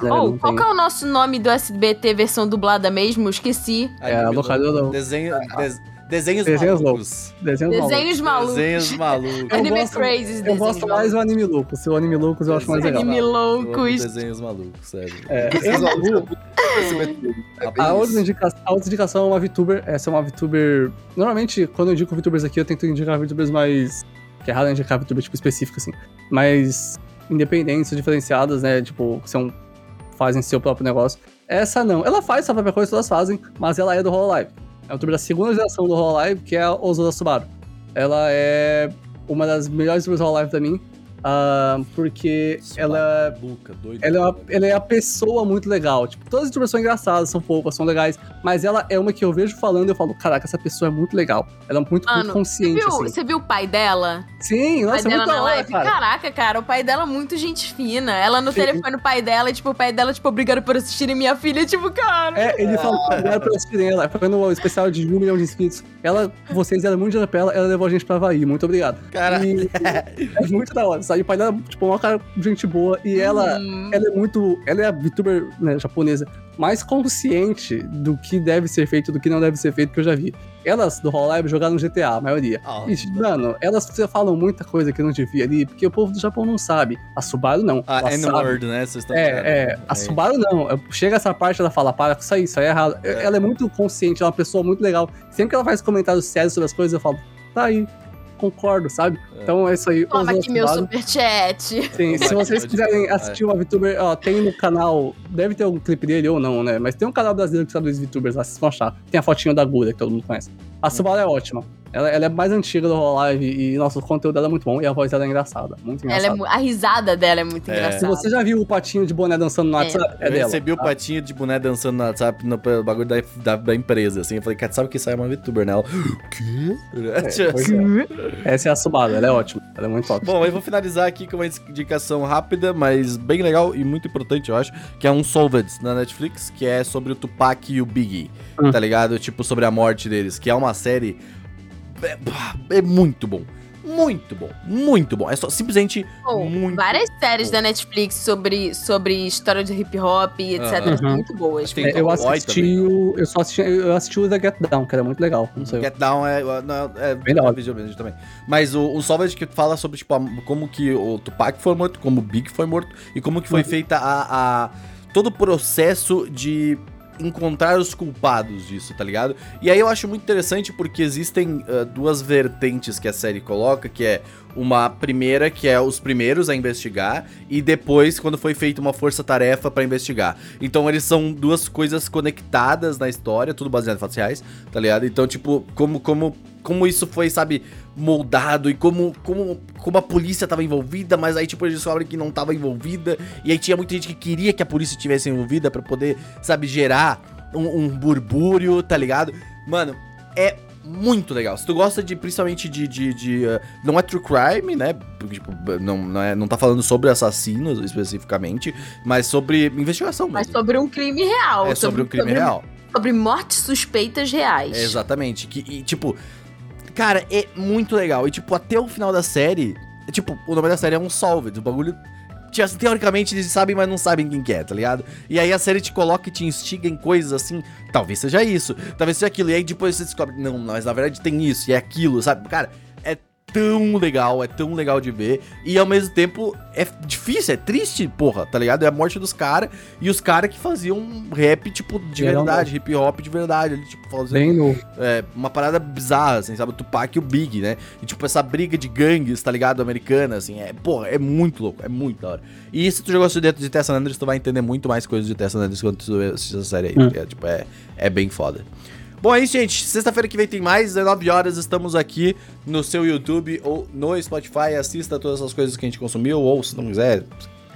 Oh, Não qual que é o nosso nome do SBT versão dublada mesmo? Esqueci. É, a locadora- louco. Desenho, des- desenhos, Desenhos malucos. Desenhos malucos. Desenhos malucos. Desenhos malucos. Eu Anime gosto- Crazy, Eu desenhos gosto mais do anime louco. Se o anime loucos eu acho mais legal. Anime loucos. Desenhos malucos, sério. É, é bem A outra, isso. indica... a outra indicação é uma VTuber. Essa é uma VTuber. Normalmente, quando eu indico VTubers aqui, eu tento indicar VTubers mais. Que é raro indicar VTuber tipo específico, assim. Mais independentes, diferenciadas, né? Tipo, que são. fazem seu próprio negócio. Essa não. Ela faz sua própria coisa, todas fazem, mas ela é do Hololive. É uma VTuber da segunda geração do Hololive, que é a Ozora Subaru. Ela é uma das melhores do Hololive pra mim. Ah, porque ela Luca, doido. ela é, uma, ela é a pessoa muito legal. Tipo, todas as youtubers são engraçadas, são fofas, são legais. Mas ela é uma que eu vejo falando e eu falo, caraca, essa pessoa é muito legal. Ela é muito, Mano, muito consciente, Viu, assim. Você viu o pai dela? Sim, O pai nossa, é dela muito da na hora, live? cara. Caraca, cara, o pai dela é muito gente fina. Ela no Sim. telefone, o pai dela, e, tipo, o pai dela, tipo, obrigado por assistirem minha filha. Tipo, cara. É, ele falou, obrigado por assistirem ela. Foi no especial de um milhão de inscritos. Ela, vocês deram muito dinheiro pra ela, ela levou a gente pra Havaí. Muito obrigado. Cara, E é muito da hora, sabe? Sabe? E o pai dela, tipo, uma cara gente boa. E ela, Hum. ela é muito. Ela é a VTuber né, japonesa mais consciente do que deve ser feito e do que não deve ser feito que eu já vi. Elas do Hololive jogaram GTA, a maioria. Ah, E, mano, elas falam muita coisa que não devia ali, porque o povo do Japão não sabe. A Subaru não. A ela sabe. N-word, né? Vocês estão É, é. A Subaru não. Chega essa parte, ela fala, para com isso aí, isso aí é errado. Ela é muito consciente, ela é uma pessoa muito legal. Sempre que ela faz comentários sérios sobre as coisas, eu falo, tá aí, concordo, sabe? Então é isso aí. Toma aqui meu superchat. Sim, se vocês quiserem assistir uma VTuber, ó, tem no canal, deve ter algum clipe dele ou não, né? Mas tem um canal brasileiro que traduz VTubers lá, vocês vão achar. Tem a fotinha da Gura, que todo mundo conhece. A Subaru é ótima. Ela, ela é mais antiga do Hololive e, nossa, o conteúdo dela é muito bom e a voz dela é engraçada. Muito Ela é engraçada. a risada dela é muito É. Se engraçada. você já viu o patinho de boné dançando no É. WhatsApp, é, eu dela. recebi o tá? patinho de boné dançando no WhatsApp no pelo bagulho da, da, da empresa, assim. Eu falei, cara, sabe que isso aí é uma VTuber, né? Ela, o quê? É, é. Essa é a Subaru, ela é ótima. Ela é muito top. Bom, eu vou finalizar aqui com uma indicação rápida, mas bem legal e muito importante, eu acho, que é um Solved na Netflix, que é sobre o Tupac e o Biggie, Hum. tá ligado? Tipo, sobre a morte deles, que é uma série... É, é muito bom. Muito bom. Muito bom. É só simplesmente Pô, muito várias séries bom. da Netflix sobre, sobre história de hip hop e etc. Aham. são Muito boas. Tem É, eu assisti também. o. Eu só assisti. Eu assisti o The Get Down, que era muito legal. Não sei. Get Down é, não, é Bem vídeo mesmo também. Mas o, o Solved que fala sobre tipo, a- como que o Tupac foi morto, como o Big foi morto e como que foi Uhum. feita a, a- todo o processo de encontrar os culpados disso, tá ligado? E aí eu acho muito interessante porque existem ah, duas vertentes que a série coloca, que é uma primeira que é os primeiros a investigar e depois quando foi feita uma força-tarefa pra investigar. Então eles são duas coisas conectadas na história, tudo baseado em fatos reais, tá ligado? Então, tipo, como como como isso foi, sabe, moldado e como como como a polícia tava envolvida, mas aí tipo eles descobrem que não tava envolvida e aí tinha muita gente que queria que a polícia tivesse envolvida pra poder, sabe, gerar um, um burbúrio, tá ligado? Mano, é muito legal. Se tu gosta de, principalmente de. de, de, uh, não é true crime, né? Porque, tipo, não, não, é, não tá falando sobre assassinos especificamente, mas sobre investigação Mas mesmo. sobre um crime real. é sobre um crime sobre, real. Sobre mortes suspeitas reais. É, exatamente. Que, e, tipo, cara, é muito legal. E, tipo, até o final da série. Tipo, o nome da série é um Solved. O bagulho. assim, Teoricamente eles sabem, mas não sabem quem que é, tá ligado? E aí a série te coloca e te instiga em coisas assim. Talvez seja isso, talvez seja aquilo. E aí depois você descobre, não, mas na verdade tem isso e é aquilo, sabe? Cara, tão legal, é tão legal de ver. E ao mesmo tempo é difícil, é triste, porra, tá ligado? É a morte dos caras e os caras que faziam rap, tipo, de Geral verdade, hip hop de verdade. Ali, tipo, fazendo Bem novo. é, uma parada bizarra, assim, sabe? O Tupac e o Big, né? E, tipo, essa briga de gangues, tá ligado? Americana, assim, é, porra, é muito louco, é muito da hora. E se tu já gostou dentro de Tessa Andres, tu vai entender muito mais coisas de Tessa Andres quando tu assistir essa série aí, Hum. porque, é, tipo, é, é bem foda. Bom, é isso, gente. Sexta-feira que vem tem mais, 19 horas, estamos aqui no seu YouTube ou no Spotify. Assista todas essas coisas que a gente consumiu, ou se não quiser,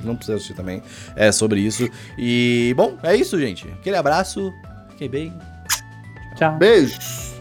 não precisa assistir também. É sobre isso. E, bom, é isso, gente. Aquele abraço. Fiquem bem. Tchau. Beijos.